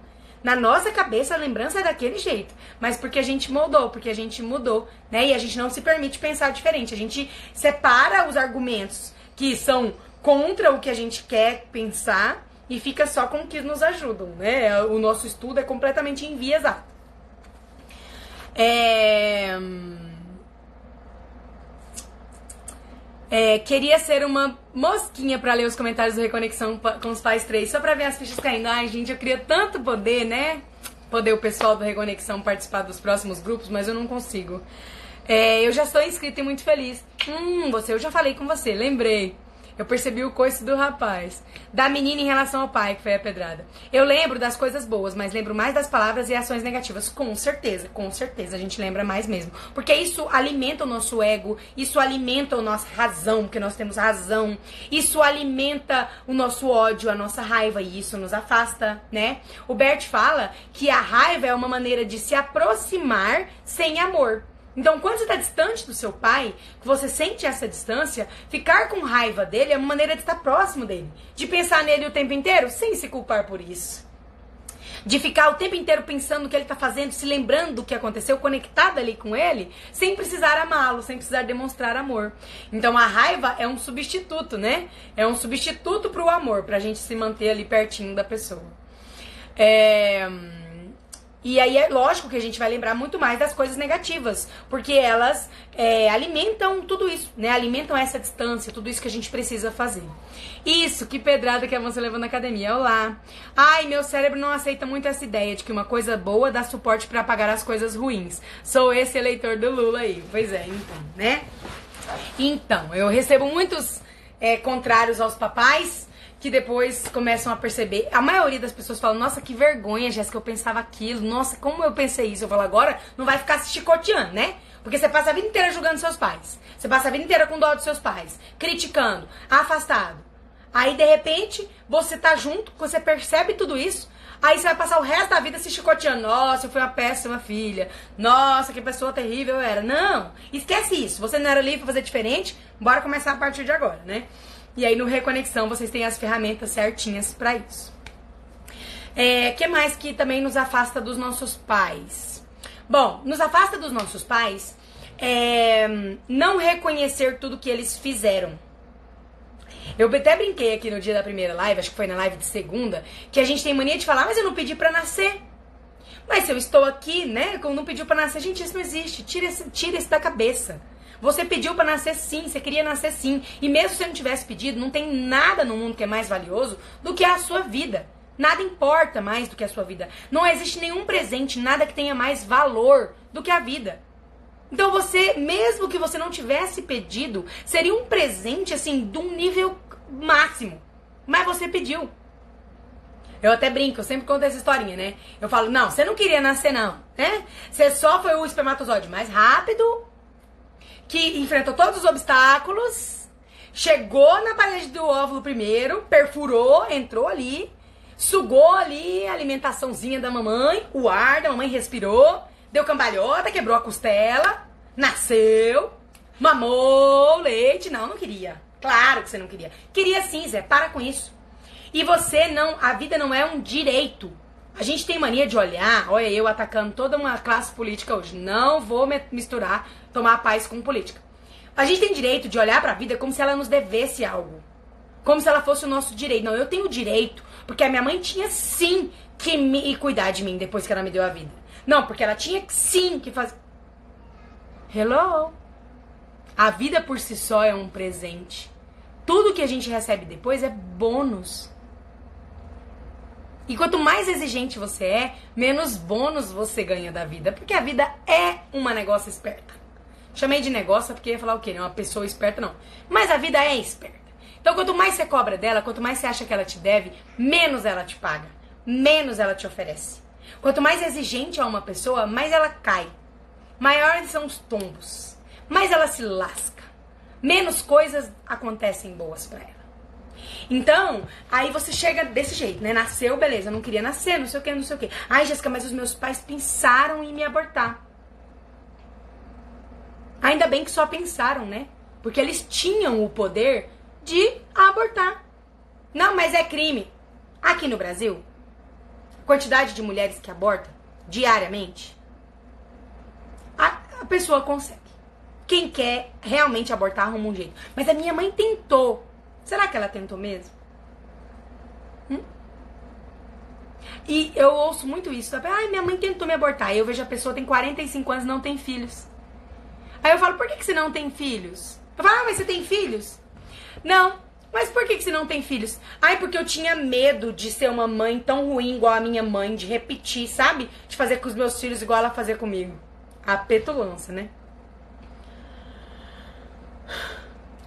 Na nossa cabeça a lembrança é daquele jeito, mas porque a gente moldou, porque a gente mudou, né? E a gente não se permite pensar diferente. A gente separa os argumentos que são contra o que a gente quer pensar e fica só com o que nos ajudam, né? O nosso estudo é completamente enviesado. É... É, queria ser uma mosquinha para ler os comentários do Reconexão com os pais 3, só pra ver as fichas caindo. Ai, gente, eu queria tanto poder, né? Poder o pessoal do Reconexão participar dos próximos grupos, mas eu não consigo. É, eu já estou inscrita e muito feliz. Hum, você, eu já falei com você, lembrei. Eu percebi o coice do rapaz. Da menina em relação ao pai, que foi a pedrada. Eu lembro das coisas boas, mas lembro mais das palavras e ações negativas. Com certeza, com certeza. A gente lembra mais mesmo. Porque isso alimenta o nosso ego, isso alimenta a nossa razão, porque nós temos razão. Isso alimenta o nosso ódio, a nossa raiva, e isso nos afasta, né? O Bert fala que a raiva é uma maneira de se aproximar sem amor. Então, quando você está distante do seu pai, que você sente essa distância, ficar com raiva dele é uma maneira de estar próximo dele. De pensar nele o tempo inteiro sem se culpar por isso. De ficar o tempo inteiro pensando no que ele está fazendo, se lembrando do que aconteceu, conectada ali com ele, sem precisar amá-lo, sem precisar demonstrar amor. Então a raiva é um substituto, né? É um substituto para o amor, para a gente se manter ali pertinho da pessoa. É. E aí é lógico que a gente vai lembrar muito mais das coisas negativas, porque elas é, alimentam tudo isso, né? Alimentam essa distância, tudo isso que a gente precisa fazer. Isso, que pedrada que a moça levou na academia. Olá. Ai, meu cérebro não aceita muito essa ideia de que uma coisa boa dá suporte para apagar as coisas ruins. Sou esse eleitor do Lula aí. Pois é, então, né? Então, eu recebo muitos é, contrários aos papais que depois começam a perceber. A maioria das pessoas fala: Nossa, que vergonha, Jéssica, eu pensava aquilo. Nossa, como eu pensei isso? Eu falo: Agora não vai ficar se chicoteando, né? Porque você passa a vida inteira julgando seus pais. Você passa a vida inteira com dó dos seus pais, criticando, afastado. Aí, de repente, você tá junto, você percebe tudo isso. Aí você vai passar o resto da vida se chicoteando. Nossa, eu fui uma péssima filha. Nossa, que pessoa terrível eu era. Não, esquece isso. Você não era livre pra fazer diferente. Bora começar a partir de agora, né? E aí no Reconexão vocês têm as ferramentas certinhas para isso. É, que mais que também nos afasta dos nossos pais? Bom, nos afasta dos nossos pais é, não reconhecer tudo que eles fizeram. Eu até brinquei aqui no dia da primeira live, acho que foi na live de segunda, que a gente tem mania de falar, mas eu não pedi para nascer. Mas se eu estou aqui, né, como não pediu para nascer, gente, isso não existe. Tira, tira isso da cabeça. Você pediu para nascer sim, você queria nascer sim. E mesmo se você não tivesse pedido, não tem nada no mundo que é mais valioso do que a sua vida. Nada importa mais do que a sua vida. Não existe nenhum presente, nada que tenha mais valor do que a vida. Então você, mesmo que você não tivesse pedido, seria um presente assim de um nível máximo. Mas você pediu. Eu até brinco, eu sempre conto essa historinha, né? Eu falo, não, você não queria nascer, não, né? Você só foi o espermatozoide mais rápido, que enfrentou todos os obstáculos, chegou na parede do óvulo primeiro, perfurou, entrou ali, sugou ali a alimentaçãozinha da mamãe, o ar da mamãe respirou, deu cambalhota, quebrou a costela, nasceu, mamou leite. Não, não queria. Claro que você não queria. Queria sim, Zé, para com isso. E você não, a vida não é um direito. A gente tem mania de olhar, olha eu atacando toda uma classe política hoje. Não vou misturar tomar paz com política. A gente tem direito de olhar para a vida como se ela nos devesse algo. Como se ela fosse o nosso direito. Não, eu tenho direito, porque a minha mãe tinha sim que me cuidar de mim depois que ela me deu a vida. Não, porque ela tinha sim que fazer. Hello? A vida por si só é um presente. Tudo que a gente recebe depois é bônus. E quanto mais exigente você é, menos bônus você ganha da vida. Porque a vida é uma negócio esperta. Chamei de negócio porque ia falar o quê? Não é uma pessoa esperta, não. Mas a vida é esperta. Então, quanto mais você cobra dela, quanto mais você acha que ela te deve, menos ela te paga. Menos ela te oferece. Quanto mais exigente é uma pessoa, mais ela cai. Maiores são os tombos. Mais ela se lasca. Menos coisas acontecem boas para ela. Então, aí você chega desse jeito, né? Nasceu, beleza, não queria nascer, não sei o que, não sei o que. Ai, Jéssica, mas os meus pais pensaram em me abortar. Ainda bem que só pensaram, né? Porque eles tinham o poder de abortar. Não, mas é crime. Aqui no Brasil, quantidade de mulheres que abortam diariamente, a, a pessoa consegue. Quem quer realmente abortar arruma um jeito. Mas a minha mãe tentou. Será que ela tentou mesmo? Hum? E eu ouço muito isso. Ai, minha mãe tentou me abortar. Eu vejo a pessoa tem 45 anos não tem filhos. Aí eu falo, por que, que você não tem filhos? Eu falo, ah, mas você tem filhos? Não. Mas por que, que você não tem filhos? Ai, porque eu tinha medo de ser uma mãe tão ruim igual a minha mãe, de repetir, sabe? De fazer com os meus filhos igual ela fazia comigo. A petulância, né?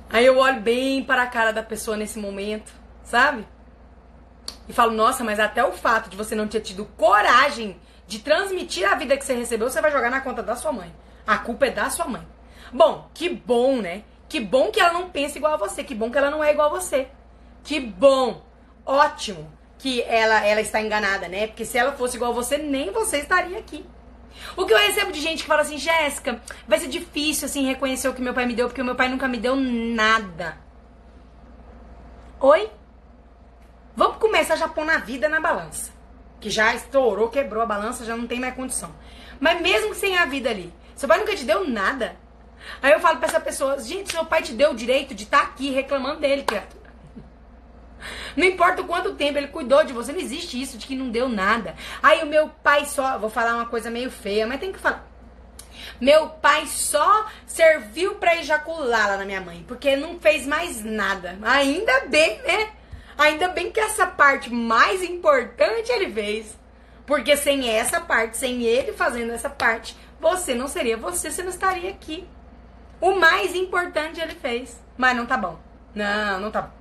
Aí eu olho bem para a cara da pessoa nesse momento, sabe? E falo, nossa, mas até o fato de você não ter tido coragem de transmitir a vida que você recebeu, você vai jogar na conta da sua mãe. A culpa é da sua mãe. Bom, que bom, né? Que bom que ela não pensa igual a você. Que bom que ela não é igual a você. Que bom. Ótimo que ela, ela está enganada, né? Porque se ela fosse igual a você, nem você estaria aqui. O que eu recebo de gente que fala assim, Jéssica, vai ser difícil assim reconhecer o que meu pai me deu, porque o meu pai nunca me deu nada. Oi? Vamos começar já pôr na vida na balança. Que já estourou, quebrou a balança, já não tem mais condição. Mas mesmo sem a vida ali, seu pai nunca te deu nada. Aí eu falo pra essa pessoa, gente, seu pai te deu o direito de estar tá aqui reclamando dele, criatura. Não importa o quanto tempo ele cuidou de você, não existe isso de que não deu nada. Aí o meu pai só, vou falar uma coisa meio feia, mas tem que falar. Meu pai só serviu para ejacular lá na minha mãe, porque não fez mais nada. Ainda bem, né? Ainda bem que essa parte mais importante ele fez. Porque sem essa parte, sem ele fazendo essa parte, você não seria você, você não estaria aqui. O mais importante ele fez, mas não tá bom. Não, não tá bom.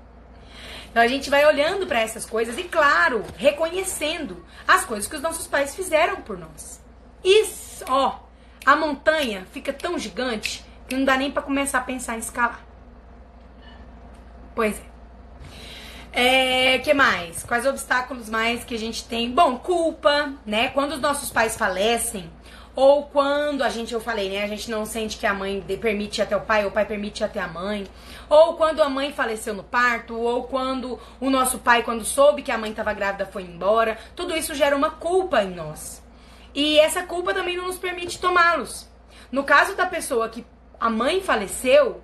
Então a gente vai olhando para essas coisas e, claro, reconhecendo as coisas que os nossos pais fizeram por nós. Isso, ó, a montanha fica tão gigante que não dá nem para começar a pensar em escalar. Pois é. é. que mais? Quais obstáculos mais que a gente tem? Bom, culpa, né? Quando os nossos pais falecem, ou quando a gente, eu falei, né? A gente não sente que a mãe permite até o pai, ou o pai permite até a mãe. Ou quando a mãe faleceu no parto, ou quando o nosso pai, quando soube que a mãe estava grávida, foi embora. Tudo isso gera uma culpa em nós. E essa culpa também não nos permite tomá-los. No caso da pessoa que a mãe faleceu,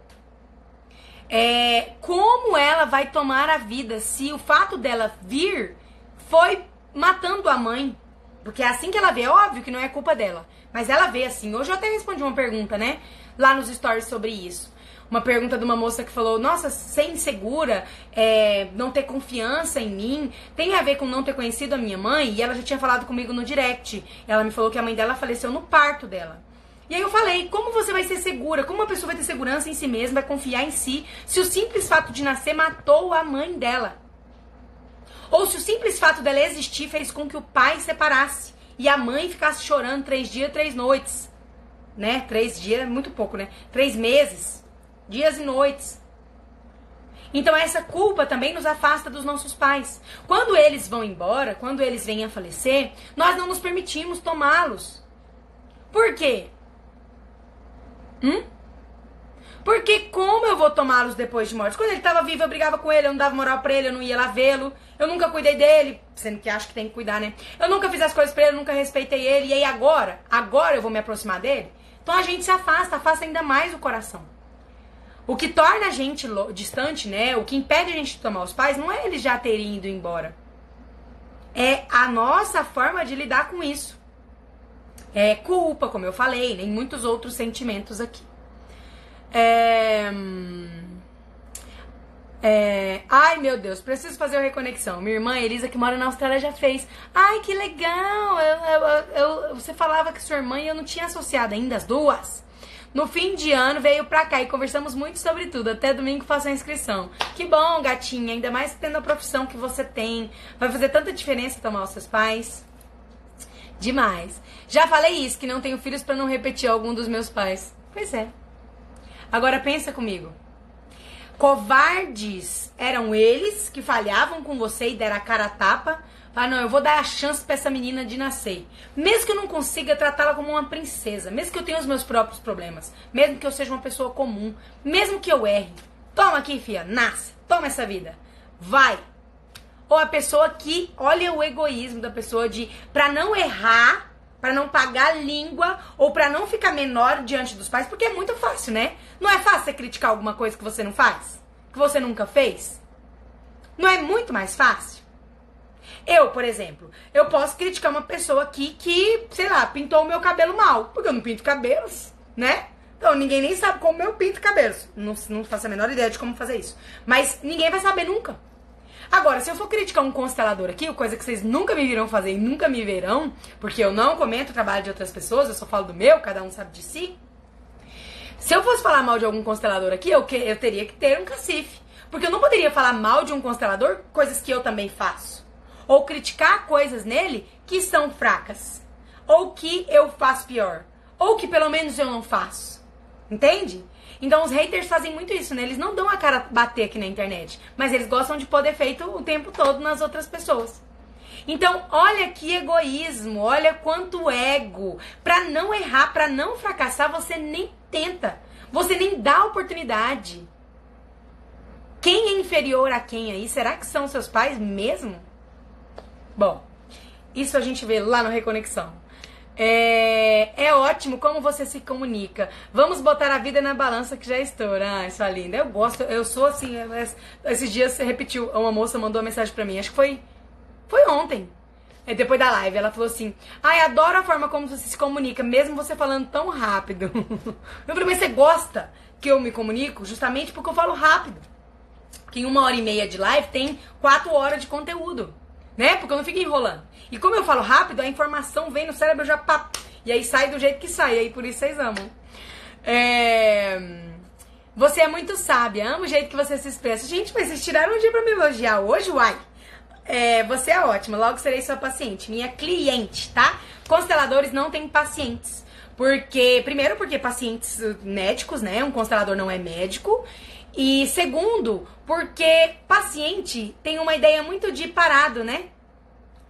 é, como ela vai tomar a vida se o fato dela vir foi matando a mãe? Porque é assim que ela vê, é óbvio que não é culpa dela. Mas ela vê assim. Hoje eu até respondi uma pergunta, né? Lá nos stories sobre isso. Uma pergunta de uma moça que falou: Nossa, ser insegura, é, não ter confiança em mim, tem a ver com não ter conhecido a minha mãe? E ela já tinha falado comigo no direct. Ela me falou que a mãe dela faleceu no parto dela. E aí eu falei, como você vai ser segura? Como uma pessoa vai ter segurança em si mesma, vai confiar em si, se o simples fato de nascer matou a mãe dela? Ou se o simples fato dela existir fez com que o pai separasse? E a mãe ficasse chorando três dias, três noites. Né? Três dias é muito pouco, né? Três meses, dias e noites. Então essa culpa também nos afasta dos nossos pais. Quando eles vão embora, quando eles vêm a falecer, nós não nos permitimos tomá-los. Por quê? Hum? Porque como eu vou tomá-los depois de morte? Quando ele estava vivo, eu brigava com ele, eu não dava moral pra ele, eu não ia lá vê-lo. Eu nunca cuidei dele, sendo que acho que tem que cuidar, né? Eu nunca fiz as coisas pra ele, eu nunca respeitei ele. E aí agora, agora eu vou me aproximar dele? Então a gente se afasta, afasta ainda mais o coração. O que torna a gente distante, né? O que impede a gente de tomar os pais não é eles já terem ido embora. É a nossa forma de lidar com isso. É culpa, como eu falei, nem muitos outros sentimentos aqui. É... É... Ai, meu Deus, preciso fazer uma reconexão. Minha irmã Elisa, que mora na Austrália, já fez. Ai, que legal! Eu, eu, eu, você falava que sua irmã e eu não tinha associado ainda as duas. No fim de ano veio pra cá e conversamos muito sobre tudo. Até domingo faço a inscrição. Que bom, gatinha. Ainda mais tendo a profissão que você tem. Vai fazer tanta diferença tomar os seus pais. Demais. Já falei isso, que não tenho filhos para não repetir algum dos meus pais. Pois é. Agora pensa comigo. Covardes eram eles que falhavam com você e deram a cara a tapa. Ah, não, eu vou dar a chance para essa menina de nascer. Mesmo que eu não consiga tratá-la como uma princesa, mesmo que eu tenha os meus próprios problemas, mesmo que eu seja uma pessoa comum, mesmo que eu erre. Toma aqui, filha, nasce. Toma essa vida. Vai. ou a pessoa que olha o egoísmo da pessoa de para não errar, para não pagar língua ou para não ficar menor diante dos pais, porque é muito fácil, né? Não é fácil você criticar alguma coisa que você não faz, que você nunca fez. Não é muito mais fácil? Eu, por exemplo, eu posso criticar uma pessoa aqui que, sei lá, pintou o meu cabelo mal, porque eu não pinto cabelos, né? Então, ninguém nem sabe como eu pinto cabelos. Não, não faço a menor ideia de como fazer isso. Mas ninguém vai saber nunca. Agora, se eu for criticar um constelador aqui, coisa que vocês nunca me viram fazer e nunca me verão, porque eu não comento o trabalho de outras pessoas, eu só falo do meu, cada um sabe de si. Se eu fosse falar mal de algum constelador aqui, eu, que, eu teria que ter um cacife. Porque eu não poderia falar mal de um constelador, coisas que eu também faço. Ou criticar coisas nele que são fracas. Ou que eu faço pior. Ou que pelo menos eu não faço. Entende? Então os haters fazem muito isso, né? Eles não dão a cara bater aqui na internet, mas eles gostam de pôr defeito o tempo todo nas outras pessoas. Então, olha que egoísmo, olha quanto ego. Para não errar, para não fracassar, você nem tenta. Você nem dá oportunidade. Quem é inferior a quem aí? Será que são seus pais mesmo? Bom, isso a gente vê lá no Reconexão. É, é ótimo como você se comunica. Vamos botar a vida na balança que já estoura. Ah, isso é lindo. Eu gosto, eu sou assim. Esses dias você repetiu, uma moça mandou uma mensagem pra mim, acho que foi, foi ontem. É, depois da live, ela falou assim: Ai, adoro a forma como você se comunica, mesmo você falando tão rápido. Eu falei, mas você gosta que eu me comunico? Justamente porque eu falo rápido. Que em uma hora e meia de live tem quatro horas de conteúdo né? Porque eu não fico enrolando. E como eu falo rápido, a informação vem no cérebro já pá, e aí sai do jeito que sai, aí por isso vocês amam. É... Você é muito sábia, amo o jeito que você se expressa. Gente, mas vocês tiraram um dia pra me elogiar hoje, uai. É, você é ótima, logo serei sua paciente, minha cliente, tá? Consteladores não têm pacientes. Porque, primeiro, porque pacientes médicos, né? Um constelador não é médico. E segundo, porque paciente tem uma ideia muito de parado, né?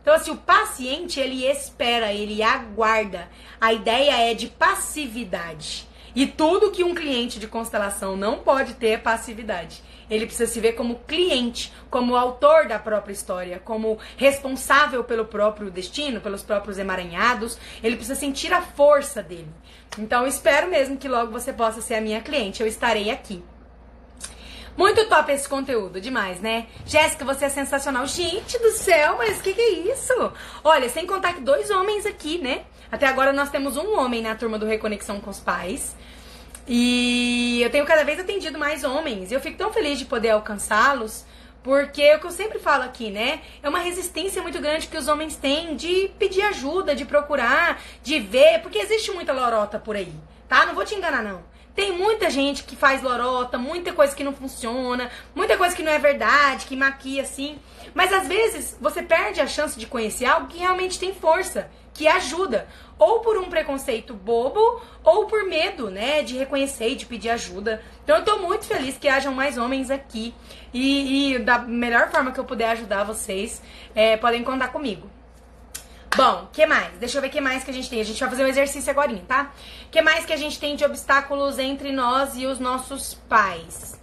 Então, assim, o paciente, ele espera, ele aguarda. A ideia é de passividade. E tudo que um cliente de constelação não pode ter é passividade. Ele precisa se ver como cliente, como autor da própria história, como responsável pelo próprio destino, pelos próprios emaranhados. Ele precisa sentir a força dele. Então, espero mesmo que logo você possa ser a minha cliente. Eu estarei aqui. Muito top esse conteúdo, demais, né? Jéssica, você é sensacional. Gente do céu, mas o que, que é isso? Olha, sem contar que dois homens aqui, né? Até agora nós temos um homem na turma do Reconexão com os Pais. E eu tenho cada vez atendido mais homens. E eu fico tão feliz de poder alcançá-los. Porque é o que eu sempre falo aqui, né? É uma resistência muito grande que os homens têm de pedir ajuda, de procurar, de ver, porque existe muita lorota por aí, tá? Não vou te enganar, não. Tem muita gente que faz lorota, muita coisa que não funciona, muita coisa que não é verdade, que maquia assim. Mas às vezes você perde a chance de conhecer algo que realmente tem força, que ajuda. Ou por um preconceito bobo, ou por medo, né, de reconhecer e de pedir ajuda. Então eu tô muito feliz que hajam mais homens aqui. E, e da melhor forma que eu puder ajudar vocês, é, podem contar comigo. Bom, que mais? Deixa eu ver que mais que a gente tem. A gente vai fazer um exercício agora, tá? Que mais que a gente tem de obstáculos entre nós e os nossos pais?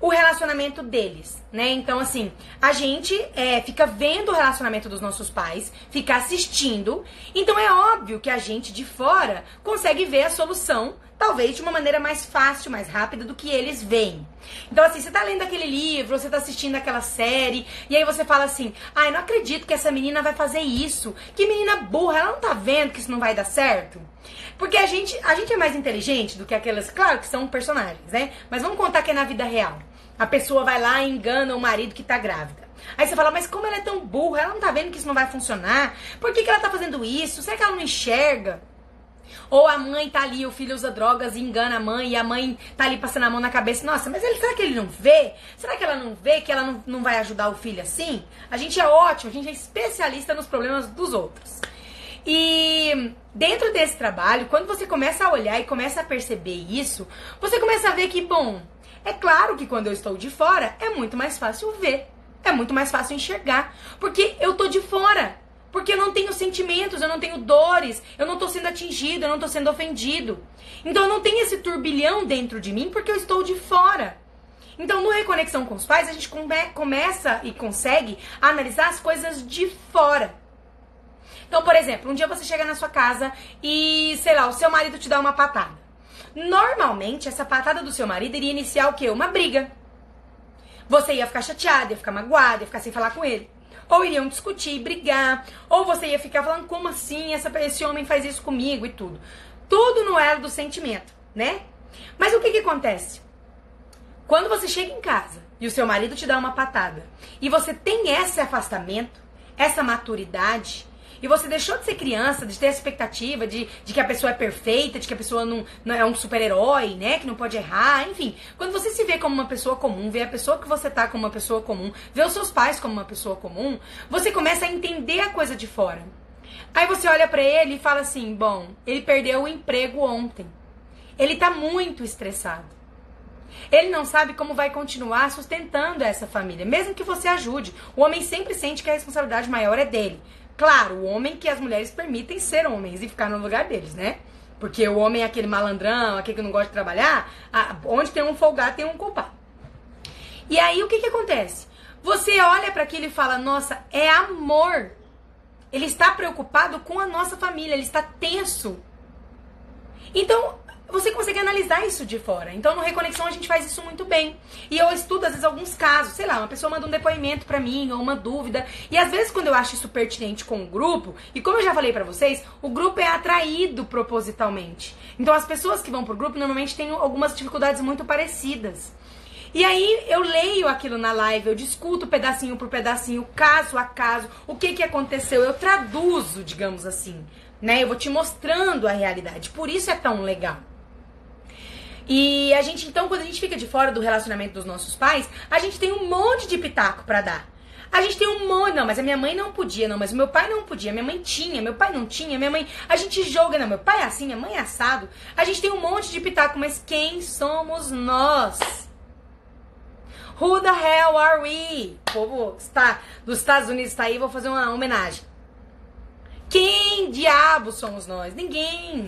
O relacionamento deles, né? Então, assim, a gente é, fica vendo o relacionamento dos nossos pais, fica assistindo. Então, é óbvio que a gente de fora consegue ver a solução talvez de uma maneira mais fácil, mais rápida do que eles veem. Então, assim, você tá lendo aquele livro, você tá assistindo aquela série, e aí você fala assim: ai, não acredito que essa menina vai fazer isso. Que menina burra, ela não tá vendo que isso não vai dar certo? Porque a gente, a gente é mais inteligente do que aquelas, claro que são personagens, né? Mas vamos contar que é na vida real. A pessoa vai lá e engana o marido que tá grávida. Aí você fala, mas como ela é tão burra, ela não tá vendo que isso não vai funcionar? Por que, que ela tá fazendo isso? Será que ela não enxerga? Ou a mãe tá ali, o filho usa drogas e engana a mãe, e a mãe tá ali passando a mão na cabeça. Nossa, mas ele, será que ele não vê? Será que ela não vê que ela não, não vai ajudar o filho assim? A gente é ótimo, a gente é especialista nos problemas dos outros. E dentro desse trabalho, quando você começa a olhar e começa a perceber isso, você começa a ver que, bom, é claro que quando eu estou de fora é muito mais fácil ver, é muito mais fácil enxergar, porque eu tô de fora. Porque eu não tenho sentimentos, eu não tenho dores, eu não estou sendo atingido, eu não estou sendo ofendido. Então eu não tenho esse turbilhão dentro de mim porque eu estou de fora. Então, no Reconexão com os Pais, a gente come começa e consegue analisar as coisas de fora. Então, por exemplo, um dia você chega na sua casa e, sei lá, o seu marido te dá uma patada. Normalmente, essa patada do seu marido iria iniciar o quê? Uma briga. Você ia ficar chateada, ia ficar magoada, ia ficar sem falar com ele. Ou iriam discutir, brigar. Ou você ia ficar falando, como assim essa, esse homem faz isso comigo e tudo. Tudo no elo do sentimento, né? Mas o que que acontece? Quando você chega em casa e o seu marido te dá uma patada e você tem esse afastamento, essa maturidade, e você deixou de ser criança, de ter a expectativa de, de que a pessoa é perfeita, de que a pessoa não, não é um super-herói, né? Que não pode errar, enfim. Quando você se vê como uma pessoa comum, vê a pessoa que você tá como uma pessoa comum, vê os seus pais como uma pessoa comum, você começa a entender a coisa de fora. Aí você olha para ele e fala assim: bom, ele perdeu o emprego ontem. Ele tá muito estressado. Ele não sabe como vai continuar sustentando essa família, mesmo que você ajude. O homem sempre sente que a responsabilidade maior é dele. Claro, o homem que as mulheres permitem ser homens e ficar no lugar deles, né? Porque o homem é aquele malandrão, aquele que não gosta de trabalhar, onde tem um folgado tem um culpado. E aí o que que acontece? Você olha para aquilo e fala: "Nossa, é amor". Ele está preocupado com a nossa família, ele está tenso. Então, você consegue analisar isso de fora. Então, no Reconexão, a gente faz isso muito bem. E eu estudo, às vezes, alguns casos. Sei lá, uma pessoa manda um depoimento para mim, ou uma dúvida. E, às vezes, quando eu acho isso pertinente com o grupo, e como eu já falei para vocês, o grupo é atraído propositalmente. Então, as pessoas que vão pro grupo, normalmente, têm algumas dificuldades muito parecidas. E aí eu leio aquilo na live, eu discuto pedacinho por pedacinho, caso a caso, o que que aconteceu, eu traduzo, digamos assim, né? Eu vou te mostrando a realidade. Por isso é tão legal. E a gente, então, quando a gente fica de fora do relacionamento dos nossos pais, a gente tem um monte de pitaco para dar. A gente tem um monte, não, mas a minha mãe não podia, não, mas o meu pai não podia, minha mãe tinha, meu pai não tinha, minha mãe. A gente joga, não, meu pai é assim, minha mãe é assado. A gente tem um monte de pitaco, mas quem somos nós? Who the hell are we? O povo está, dos Estados Unidos está aí, vou fazer uma homenagem. Quem diabo somos nós? Ninguém.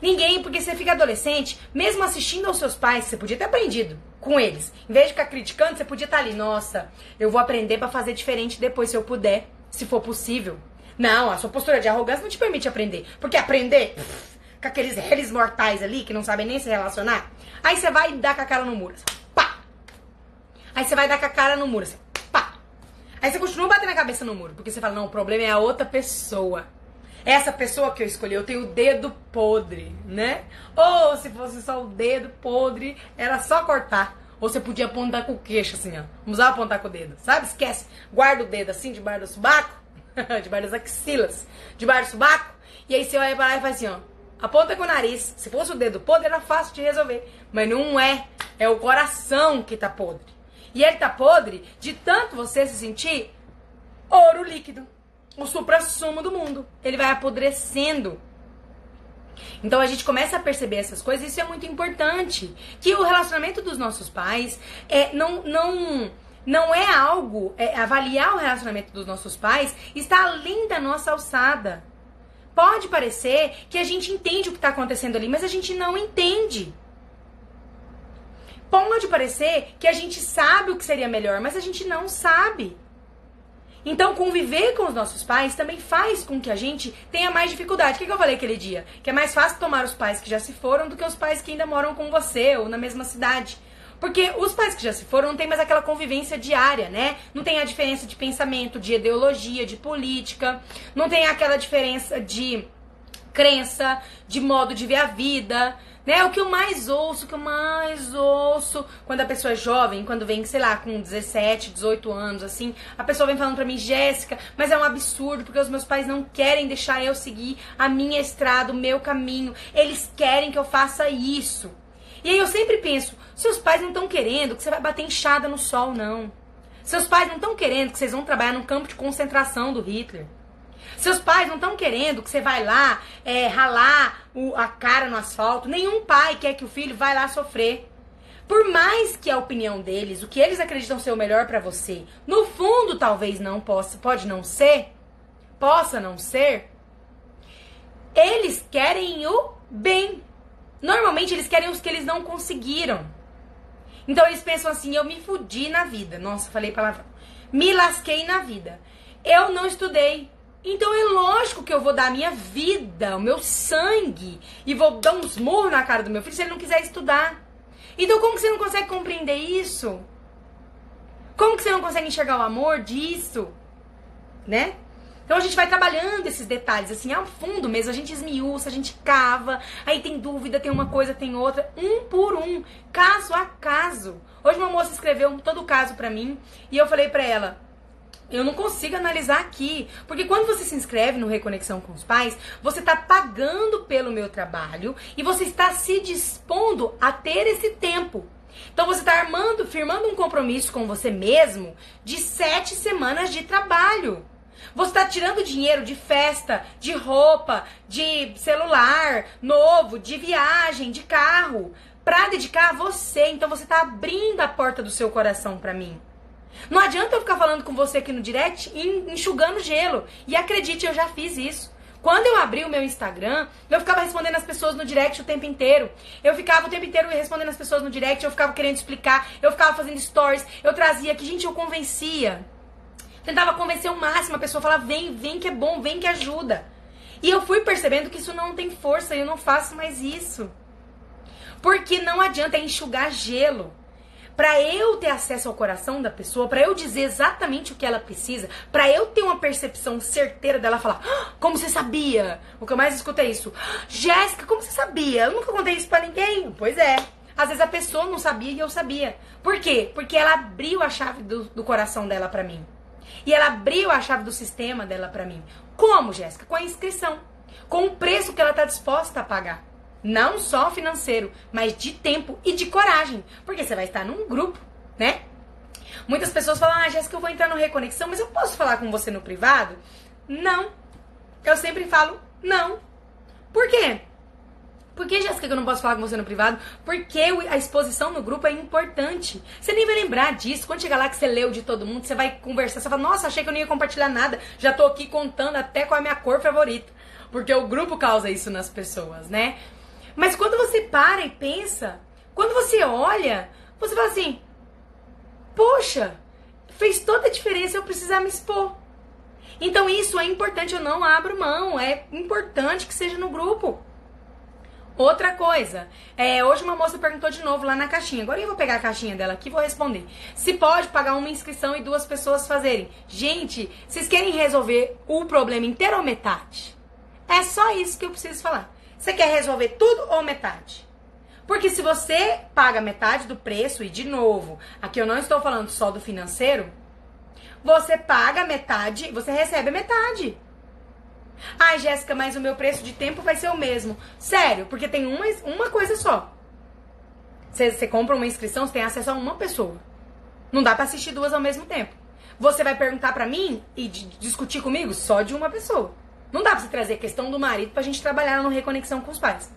Ninguém, porque você fica adolescente, mesmo assistindo aos seus pais, você podia ter aprendido com eles. Em vez de ficar criticando, você podia estar ali, nossa, eu vou aprender para fazer diferente depois se eu puder, se for possível. Não, a sua postura de arrogância não te permite aprender. Porque aprender pff, com aqueles réis mortais ali que não sabem nem se relacionar, aí você vai dar com a cara no muro. Assim, pá! Aí você vai dar com a cara no muro, assim, pá! Aí você continua batendo a cabeça no muro, porque você fala, não, o problema é a outra pessoa. Essa pessoa que eu escolhi, eu tenho o dedo podre, né? Ou se fosse só o dedo podre, era só cortar. Ou você podia apontar com o queixo, assim, ó. Não usava apontar com o dedo, sabe? Esquece. Guarda o dedo assim, debaixo do subaco. debaixo das axilas. Debaixo do subaco. E aí você vai lá e faz assim, ó. Aponta com o nariz. Se fosse o dedo podre, era fácil de resolver. Mas não é. É o coração que tá podre. E ele tá podre de tanto você se sentir ouro líquido o supra-sumo do mundo. Ele vai apodrecendo. Então a gente começa a perceber essas coisas, isso é muito importante. Que o relacionamento dos nossos pais é, não, não, não é algo. É, avaliar o relacionamento dos nossos pais está além da nossa alçada. Pode parecer que a gente entende o que está acontecendo ali, mas a gente não entende. Pode parecer que a gente sabe o que seria melhor, mas a gente não sabe. Então, conviver com os nossos pais também faz com que a gente tenha mais dificuldade. O que, que eu falei aquele dia? Que é mais fácil tomar os pais que já se foram do que os pais que ainda moram com você ou na mesma cidade. Porque os pais que já se foram não tem mais aquela convivência diária, né? Não tem a diferença de pensamento, de ideologia, de política, não tem aquela diferença de crença, de modo de ver a vida. Né? O que eu mais ouço, o que eu mais ouço quando a pessoa é jovem, quando vem, sei lá, com 17, 18 anos, assim, a pessoa vem falando pra mim, Jéssica, mas é um absurdo, porque os meus pais não querem deixar eu seguir a minha estrada, o meu caminho. Eles querem que eu faça isso. E aí eu sempre penso, seus pais não estão querendo que você vai bater enxada no sol, não. Seus pais não estão querendo que vocês vão trabalhar no campo de concentração do Hitler. Seus pais não estão querendo que você vai lá é, ralar o, a cara no asfalto. Nenhum pai quer que o filho vá lá sofrer. Por mais que a opinião deles, o que eles acreditam ser o melhor para você, no fundo talvez não possa, pode não ser, possa não ser, eles querem o bem. Normalmente eles querem os que eles não conseguiram. Então eles pensam assim: eu me fudi na vida. Nossa, falei palavrão. Me lasquei na vida. Eu não estudei. Então é lógico que eu vou dar a minha vida, o meu sangue, e vou dar uns murros na cara do meu filho se ele não quiser estudar. Então como que você não consegue compreender isso? Como que você não consegue enxergar o amor disso? Né? Então a gente vai trabalhando esses detalhes, assim, ao fundo mesmo, a gente esmiuça, a gente cava, aí tem dúvida, tem uma coisa, tem outra, um por um, caso a caso. Hoje uma moça escreveu todo o caso pra mim e eu falei pra ela, eu não consigo analisar aqui. Porque quando você se inscreve no Reconexão com os Pais, você está pagando pelo meu trabalho e você está se dispondo a ter esse tempo. Então você está armando, firmando um compromisso com você mesmo de sete semanas de trabalho. Você está tirando dinheiro de festa, de roupa, de celular novo, de viagem, de carro, para dedicar a você. Então você está abrindo a porta do seu coração para mim. Não adianta eu ficar falando com você aqui no direct enxugando gelo. E acredite, eu já fiz isso. Quando eu abri o meu Instagram, eu ficava respondendo as pessoas no direct o tempo inteiro. Eu ficava o tempo inteiro respondendo as pessoas no direct, eu ficava querendo explicar, eu ficava fazendo stories, eu trazia que, gente, eu convencia. Tentava convencer o máximo, a pessoa falava, vem, vem que é bom, vem que ajuda. E eu fui percebendo que isso não tem força, eu não faço mais isso. Porque não adianta enxugar gelo. Para eu ter acesso ao coração da pessoa, para eu dizer exatamente o que ela precisa, para eu ter uma percepção certeira dela falar: ah, "Como você sabia?". O que eu mais escuto é isso: "Jéssica, como você sabia? Eu nunca contei isso para ninguém". Pois é. Às vezes a pessoa não sabia e eu sabia. Por quê? Porque ela abriu a chave do, do coração dela para mim. E ela abriu a chave do sistema dela para mim. Como, Jéssica? Com a inscrição. Com o preço que ela está disposta a pagar. Não só financeiro, mas de tempo e de coragem. Porque você vai estar num grupo, né? Muitas pessoas falam, ah, Jéssica, eu vou entrar no Reconexão, mas eu posso falar com você no privado? Não. Eu sempre falo não. Por quê? Por que, Jéssica, que eu não posso falar com você no privado? Porque a exposição no grupo é importante. Você nem vai lembrar disso. Quando chegar lá que você leu de todo mundo, você vai conversar. Você fala, nossa, achei que eu não ia compartilhar nada. Já tô aqui contando até qual é a minha cor favorita. Porque o grupo causa isso nas pessoas, né? Mas quando você para e pensa, quando você olha, você fala assim: Poxa, fez toda a diferença eu precisar me expor. Então isso é importante, eu não abro mão. É importante que seja no grupo. Outra coisa, é, hoje uma moça perguntou de novo lá na caixinha. Agora eu vou pegar a caixinha dela aqui e vou responder. Se pode pagar uma inscrição e duas pessoas fazerem. Gente, vocês querem resolver o problema inteiro ou metade? É só isso que eu preciso falar. Você quer resolver tudo ou metade? Porque se você paga metade do preço, e de novo, aqui eu não estou falando só do financeiro, você paga metade, você recebe metade. Ai, Jéssica, mas o meu preço de tempo vai ser o mesmo. Sério, porque tem uma, uma coisa só. Você, você compra uma inscrição, você tem acesso a uma pessoa. Não dá para assistir duas ao mesmo tempo. Você vai perguntar para mim e discutir comigo só de uma pessoa. Não dá pra você trazer a questão do marido pra gente trabalhar no Reconexão com os pais.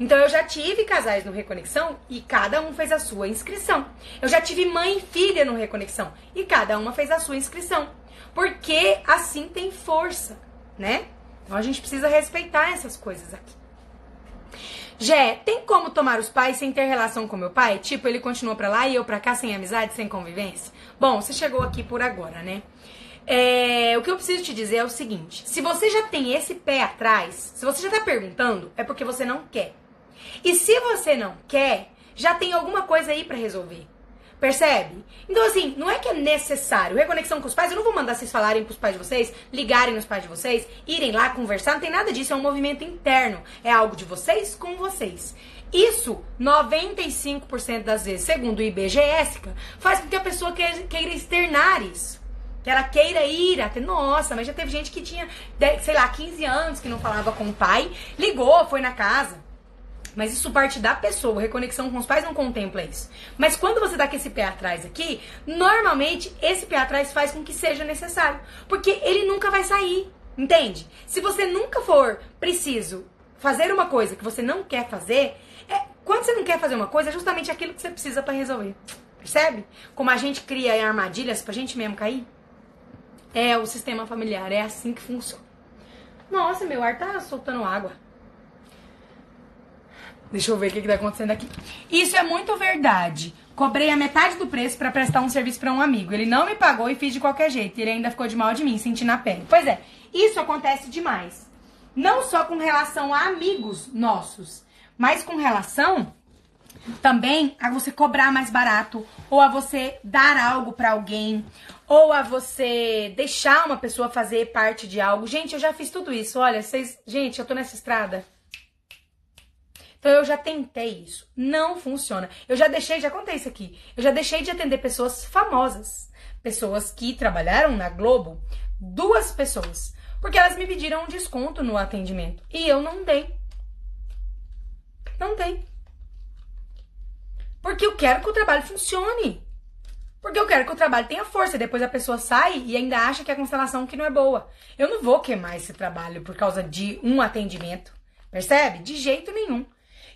Então eu já tive casais no Reconexão e cada um fez a sua inscrição. Eu já tive mãe e filha no Reconexão e cada uma fez a sua inscrição. Porque assim tem força, né? Então a gente precisa respeitar essas coisas aqui. Jé, tem como tomar os pais sem ter relação com meu pai? Tipo, ele continua pra lá e eu pra cá sem amizade, sem convivência? Bom, você chegou aqui por agora, né? É, o que eu preciso te dizer é o seguinte: se você já tem esse pé atrás, se você já tá perguntando, é porque você não quer. E se você não quer, já tem alguma coisa aí para resolver. Percebe? Então, assim, não é que é necessário. Reconexão com os pais, eu não vou mandar vocês falarem pros pais de vocês, ligarem nos pais de vocês, irem lá conversar, não tem nada disso, é um movimento interno. É algo de vocês com vocês. Isso, 95% das vezes, segundo o IBGE, faz com que a pessoa queira externar isso que ela queira ir até. Nossa, mas já teve gente que tinha, sei lá, 15 anos que não falava com o pai, ligou, foi na casa. Mas isso parte da pessoa. Reconexão com os pais não contempla isso. Mas quando você dá com esse pé atrás aqui, normalmente esse pé atrás faz com que seja necessário. Porque ele nunca vai sair. Entende? Se você nunca for preciso fazer uma coisa que você não quer fazer, é, quando você não quer fazer uma coisa, é justamente aquilo que você precisa para resolver. Percebe? Como a gente cria armadilhas pra gente mesmo cair. É o sistema familiar, é assim que funciona. Nossa, meu ar tá soltando água. Deixa eu ver o que, que tá acontecendo aqui. Isso é muito verdade. Cobrei a metade do preço para prestar um serviço para um amigo. Ele não me pagou e fiz de qualquer jeito. Ele ainda ficou de mal de mim, senti na pele. Pois é, isso acontece demais. Não só com relação a amigos nossos, mas com relação também a você cobrar mais barato, ou a você dar algo para alguém, ou a você deixar uma pessoa fazer parte de algo. Gente, eu já fiz tudo isso. Olha, vocês, gente, eu tô nessa estrada então eu já tentei isso. Não funciona. Eu já deixei, já contei isso aqui. Eu já deixei de atender pessoas famosas. Pessoas que trabalharam na Globo. Duas pessoas. Porque elas me pediram um desconto no atendimento. E eu não dei. Não dei. Porque eu quero que o trabalho funcione. Porque eu quero que o trabalho tenha força. Depois a pessoa sai e ainda acha que a constelação que não é boa. Eu não vou queimar esse trabalho por causa de um atendimento. Percebe? De jeito nenhum.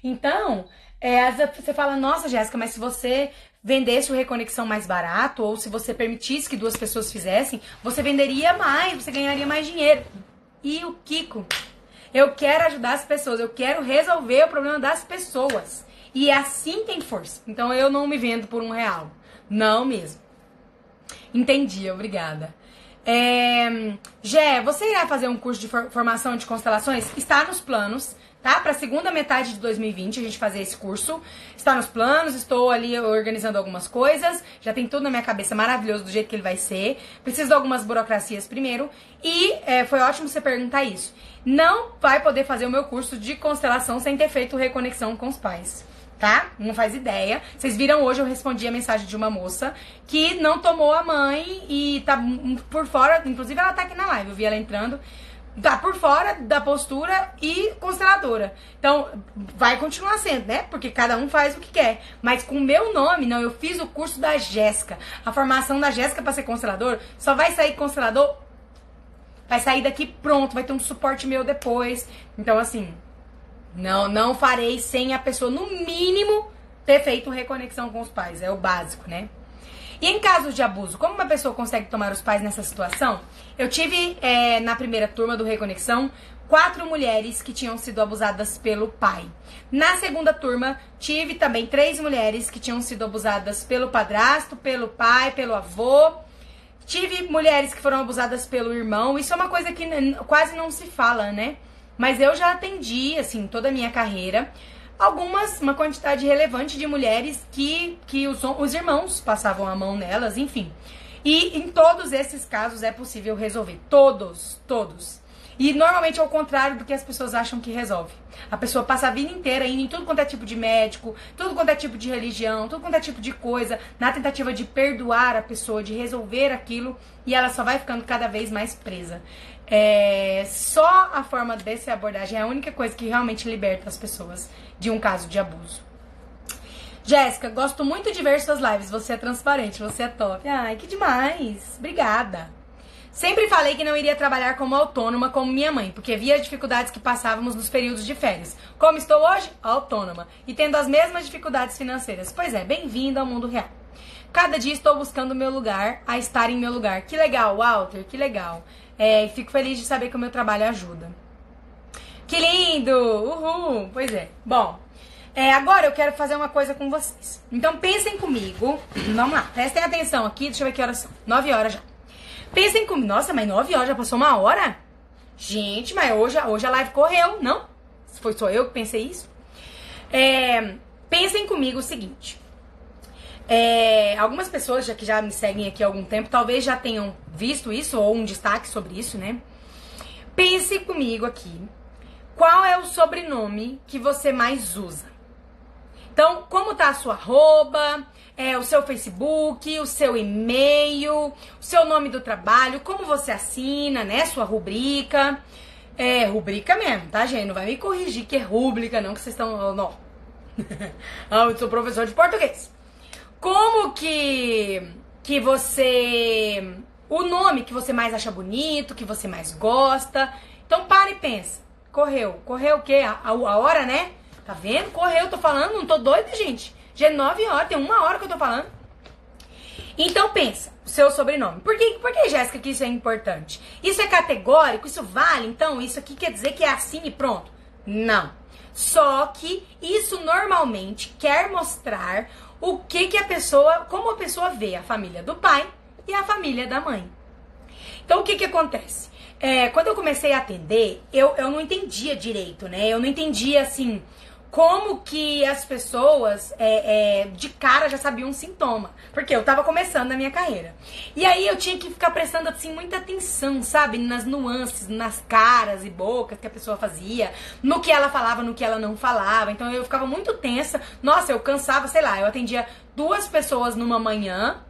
Então, é, às vezes você fala, nossa, Jéssica, mas se você vendesse o Reconexão mais barato, ou se você permitisse que duas pessoas fizessem, você venderia mais, você ganharia mais dinheiro. E o Kiko? Eu quero ajudar as pessoas, eu quero resolver o problema das pessoas. E assim tem força. Então eu não me vendo por um real. Não mesmo. Entendi, obrigada. É, Gé, você irá fazer um curso de formação de constelações? Está nos planos tá? Para a segunda metade de 2020 a gente fazer esse curso. Está nos planos, estou ali organizando algumas coisas, já tem tudo na minha cabeça maravilhoso do jeito que ele vai ser. Preciso de algumas burocracias primeiro. E é, foi ótimo você perguntar isso. Não vai poder fazer o meu curso de constelação sem ter feito reconexão com os pais. Tá? Não faz ideia. Vocês viram hoje eu respondi a mensagem de uma moça que não tomou a mãe e tá por fora, inclusive ela tá aqui na live, eu vi ela entrando tá por fora da postura e consteladora. Então, vai continuar sendo, né? Porque cada um faz o que quer. Mas com o meu nome, não, eu fiz o curso da Jéssica. A formação da Jéssica para ser constelador, só vai sair constelador vai sair daqui pronto, vai ter um suporte meu depois. Então, assim, não não farei sem a pessoa no mínimo ter feito reconexão com os pais, é o básico, né? E em casos de abuso, como uma pessoa consegue tomar os pais nessa situação? Eu tive é, na primeira turma do Reconexão quatro mulheres que tinham sido abusadas pelo pai. Na segunda turma, tive também três mulheres que tinham sido abusadas pelo padrasto, pelo pai, pelo avô. Tive mulheres que foram abusadas pelo irmão. Isso é uma coisa que quase não se fala, né? Mas eu já atendi, assim, toda a minha carreira algumas, uma quantidade relevante de mulheres que, que os, os irmãos passavam a mão nelas, enfim. E em todos esses casos é possível resolver. Todos, todos. E normalmente é o contrário do que as pessoas acham que resolve. A pessoa passa a vida inteira indo em tudo quanto é tipo de médico, tudo quanto é tipo de religião, tudo quanto é tipo de coisa, na tentativa de perdoar a pessoa, de resolver aquilo, e ela só vai ficando cada vez mais presa. É, só a forma dessa abordagem é a única coisa que realmente liberta as pessoas de um caso de abuso. Jéssica, gosto muito de ver suas lives. Você é transparente, você é top. Ai, que demais. Obrigada. Sempre falei que não iria trabalhar como autônoma como minha mãe, porque via as dificuldades que passávamos nos períodos de férias. Como estou hoje? Autônoma. E tendo as mesmas dificuldades financeiras. Pois é, bem-vindo ao mundo real. Cada dia estou buscando meu lugar, a estar em meu lugar. Que legal, Walter, que legal. É, fico feliz de saber que o meu trabalho ajuda. Que lindo! Uhul! Pois é. Bom, é, agora eu quero fazer uma coisa com vocês. Então pensem comigo. Vamos lá, prestem atenção aqui. Deixa eu ver que horas são. 9 horas já. Pensem comigo. Nossa, mas 9 horas já passou uma hora? Gente, mas hoje, hoje a live correu, não? Foi só eu que pensei isso? É, pensem comigo o seguinte. É, algumas pessoas já que já me seguem aqui há algum tempo, talvez já tenham visto isso ou um destaque sobre isso, né? Pense comigo aqui qual é o sobrenome que você mais usa? Então, como tá a sua arroba, é, o seu Facebook, o seu e-mail, o seu nome do trabalho, como você assina, né? Sua rubrica. É, rubrica mesmo, tá, gente? Não vai me corrigir que é rubrica, não, que vocês estão. Não. ah, eu sou professor de português. Como que, que você. O nome que você mais acha bonito, que você mais gosta. Então, para e pensa. Correu. Correu o quê? A, a, a hora, né? Tá vendo? Correu, tô falando, não tô doida, gente. Já é 9 horas, tem uma hora que eu tô falando. Então pensa, o seu sobrenome. Por que, por que Jéssica, que isso é importante? Isso é categórico? Isso vale? Então, isso aqui quer dizer que é assim e pronto? Não. Só que isso normalmente quer mostrar o que que a pessoa, como a pessoa vê a família do pai e a família da mãe. Então o que que acontece? É, quando eu comecei a atender, eu, eu não entendia direito, né? Eu não entendia assim como que as pessoas é, é, de cara já sabiam um sintoma. Porque eu tava começando na minha carreira. E aí eu tinha que ficar prestando assim muita atenção, sabe? Nas nuances, nas caras e bocas que a pessoa fazia, no que ela falava, no que ela não falava. Então eu ficava muito tensa. Nossa, eu cansava, sei lá, eu atendia duas pessoas numa manhã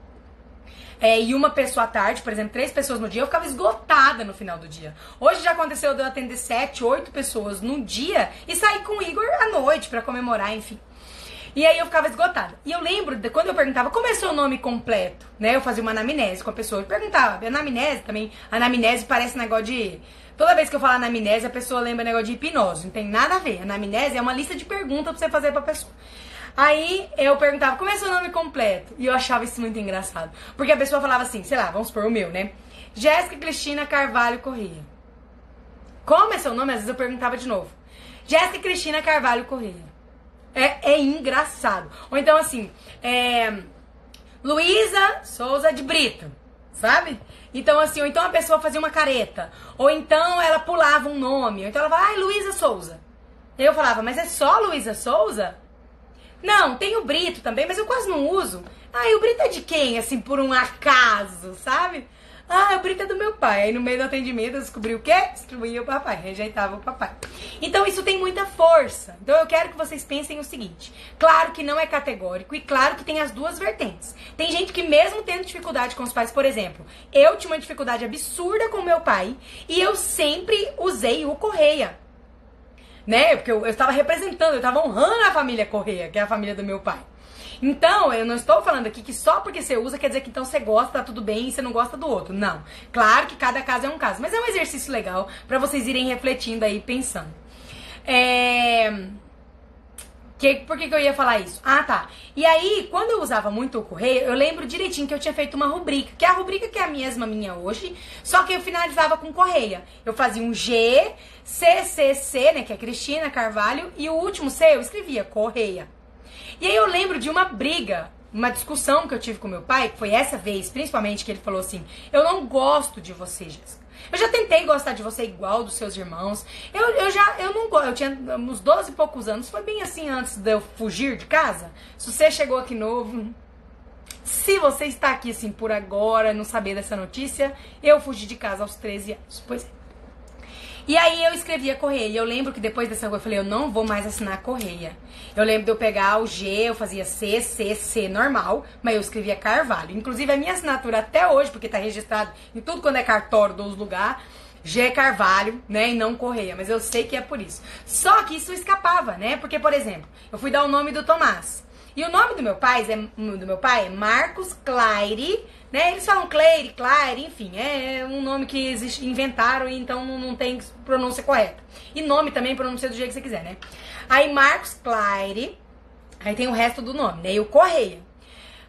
é, e uma pessoa à tarde, por exemplo, três pessoas no dia, eu ficava esgotada no final do dia. Hoje já aconteceu de eu atender sete, oito pessoas no dia e sair com o Igor à noite para comemorar, enfim. E aí eu ficava esgotada. E eu lembro de quando eu perguntava como é seu nome completo, né? Eu fazia uma anamnese com a pessoa. Eu perguntava, anamnese também. Anamnese parece negócio de. Toda vez que eu falo anamnese, a pessoa lembra negócio de hipnose. Não tem nada a ver. Anamnese é uma lista de perguntas pra você fazer pra pessoa. Aí eu perguntava, como é seu nome completo? E eu achava isso muito engraçado. Porque a pessoa falava assim, sei lá, vamos supor o meu, né? Jéssica Cristina Carvalho Corrêa. Como é seu nome? Às vezes eu perguntava de novo. Jéssica Cristina Carvalho Corrêa. É, é engraçado. Ou então assim, é, Luísa Souza de Brito, sabe? Então assim, ou então a pessoa fazia uma careta. Ou então ela pulava um nome. Ou então ela falava, ai, Luísa Souza. Eu falava, mas é só Luísa Souza? Não, tem o Brito também, mas eu quase não uso. Ah, e o Brito é de quem? Assim, por um acaso, sabe? Ah, o Brito é do meu pai. Aí no meio do atendimento eu descobri o quê? Destruía o papai, rejeitava o papai. Então isso tem muita força. Então eu quero que vocês pensem o seguinte: claro que não é categórico e claro que tem as duas vertentes. Tem gente que mesmo tendo dificuldade com os pais, por exemplo, eu tinha uma dificuldade absurda com meu pai e eu sempre usei o Correia né? Porque eu, eu estava representando, eu estava honrando a família Correia, que é a família do meu pai. Então, eu não estou falando aqui que só porque você usa quer dizer que então você gosta, tá tudo bem e você não gosta do outro. Não. Claro que cada caso é um caso, mas é um exercício legal para vocês irem refletindo aí, pensando. É que, por que, que eu ia falar isso? Ah, tá. E aí, quando eu usava muito o correio, eu lembro direitinho que eu tinha feito uma rubrica, que é a rubrica que é a mesma minha hoje, só que eu finalizava com correia. Eu fazia um G, C, C, C, né, que é Cristina Carvalho, e o último C eu escrevia correia. E aí eu lembro de uma briga, uma discussão que eu tive com meu pai, que foi essa vez, principalmente, que ele falou assim: Eu não gosto de você, Jéssica. Eu já tentei gostar de você igual dos seus irmãos. Eu, eu já, eu não gosto. Eu tinha uns 12 e poucos anos. Foi bem assim antes de eu fugir de casa. Se você chegou aqui novo. Se você está aqui assim por agora, não saber dessa notícia, eu fugi de casa aos 13 anos. Pois é. E aí eu escrevia Correia. Eu lembro que depois dessa coisa eu falei, eu não vou mais assinar Correia. Eu lembro de eu pegar o G, eu fazia C, C, C normal, mas eu escrevia Carvalho. Inclusive a minha assinatura até hoje, porque tá registrado em tudo quando é cartório dos lugares, G Carvalho, né, e não Correia, mas eu sei que é por isso. Só que isso escapava, né? Porque, por exemplo, eu fui dar o nome do Tomás. E o nome do meu pai é, do meu pai é Marcos Claire né? Eles falam Claire, Claire, enfim, é um nome que existe, inventaram e então não, tem pronúncia correta. E nome também pronuncia do jeito que você quiser, né? Aí Marcos Claire, aí tem o resto do nome, né? E o Correia.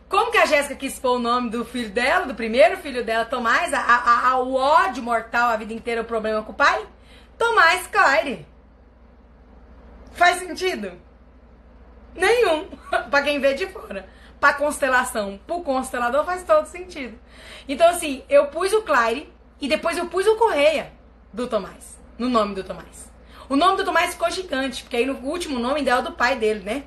Como que a Jéssica quis pôr o nome do filho dela, do primeiro filho dela, Tomás, a, a, a, o ódio mortal a vida inteira, o problema com o pai? Tomás Claire. Faz sentido? Nenhum, pra quem vê de fora pra constelação, pro constelador faz todo sentido. Então, assim, eu pus o Claire e depois eu pus o Correia do Tomás, no nome do Tomás. O nome do Tomás ficou gigante, porque aí no último nome dela é do pai dele, né?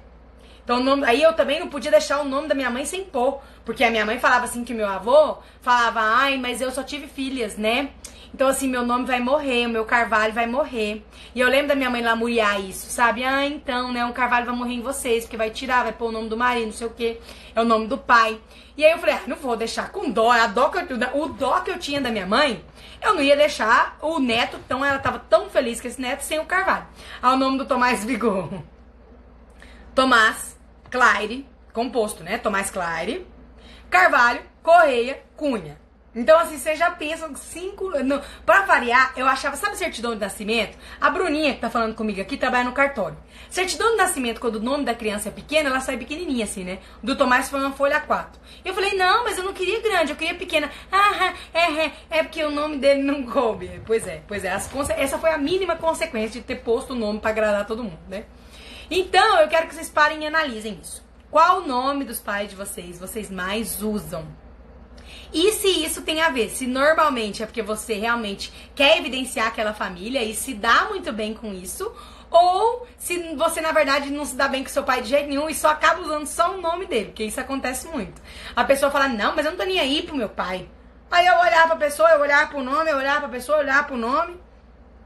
Então, nome, aí eu também não podia deixar o nome da minha mãe sem pôr. Porque a minha mãe falava assim que meu avô falava, ai, mas eu só tive filhas, né? Então, assim, meu nome vai morrer, o meu carvalho vai morrer. E eu lembro da minha mãe lamuriar isso, sabe? Ah, então, né? Um carvalho vai morrer em vocês, porque vai tirar, vai pôr o nome do marido, não sei o quê. É o nome do pai. E aí eu falei, ah, não vou deixar com dó. A dó que eu, o dó que eu tinha da minha mãe, eu não ia deixar o neto, então ela tava tão feliz com esse neto sem o carvalho. Ah, o nome do Tomás Vigor. Tomás Claire, composto, né? Tomás Claire, Carvalho, Correia, Cunha. Então, assim, você já pensa cinco. No, pra variar, eu achava, sabe certidão de nascimento? A Bruninha, que tá falando comigo aqui, trabalha no cartório. Certidão de nascimento, quando o nome da criança é pequena, ela sai pequenininha, assim, né? Do Tomás foi uma folha 4. Eu falei, não, mas eu não queria grande, eu queria pequena. Ah, é, é, é porque o nome dele não coube. Pois é, pois é. As, essa foi a mínima consequência de ter posto o nome para agradar todo mundo, né? Então, eu quero que vocês parem e analisem isso. Qual o nome dos pais de vocês vocês mais usam? E se isso tem a ver? Se normalmente é porque você realmente quer evidenciar aquela família e se dá muito bem com isso, ou se você na verdade não se dá bem com seu pai de jeito nenhum e só acaba usando só o nome dele, porque isso acontece muito. A pessoa fala: "Não, mas eu não tô nem aí pro meu pai". Aí eu olhar pra pessoa, eu olhar pro nome, eu olhar pra pessoa, eu olhar pro nome.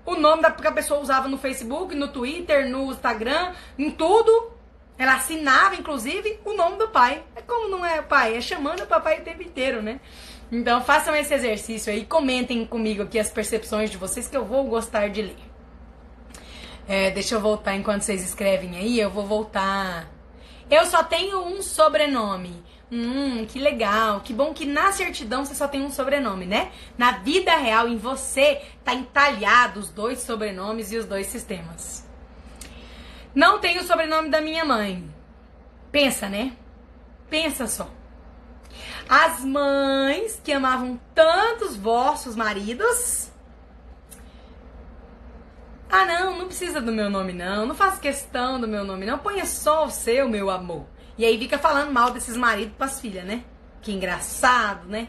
O nome da que a pessoa usava no Facebook, no Twitter, no Instagram, em tudo. Ela assinava, inclusive, o nome do pai. É como não é pai, é chamando o papai o tempo inteiro, né? Então façam esse exercício aí, comentem comigo aqui as percepções de vocês que eu vou gostar de ler. É, deixa eu voltar enquanto vocês escrevem aí, eu vou voltar. Eu só tenho um sobrenome. Hum, que legal. Que bom que na certidão você só tem um sobrenome, né? Na vida real, em você, tá entalhado os dois sobrenomes e os dois sistemas. Não tenho o sobrenome da minha mãe. Pensa, né? Pensa só. As mães que amavam tantos vossos maridos. Ah, não, não precisa do meu nome, não. Não faço questão do meu nome, não. Ponha só o seu, meu amor. E aí fica falando mal desses maridos pras filhas, né? Que engraçado, né?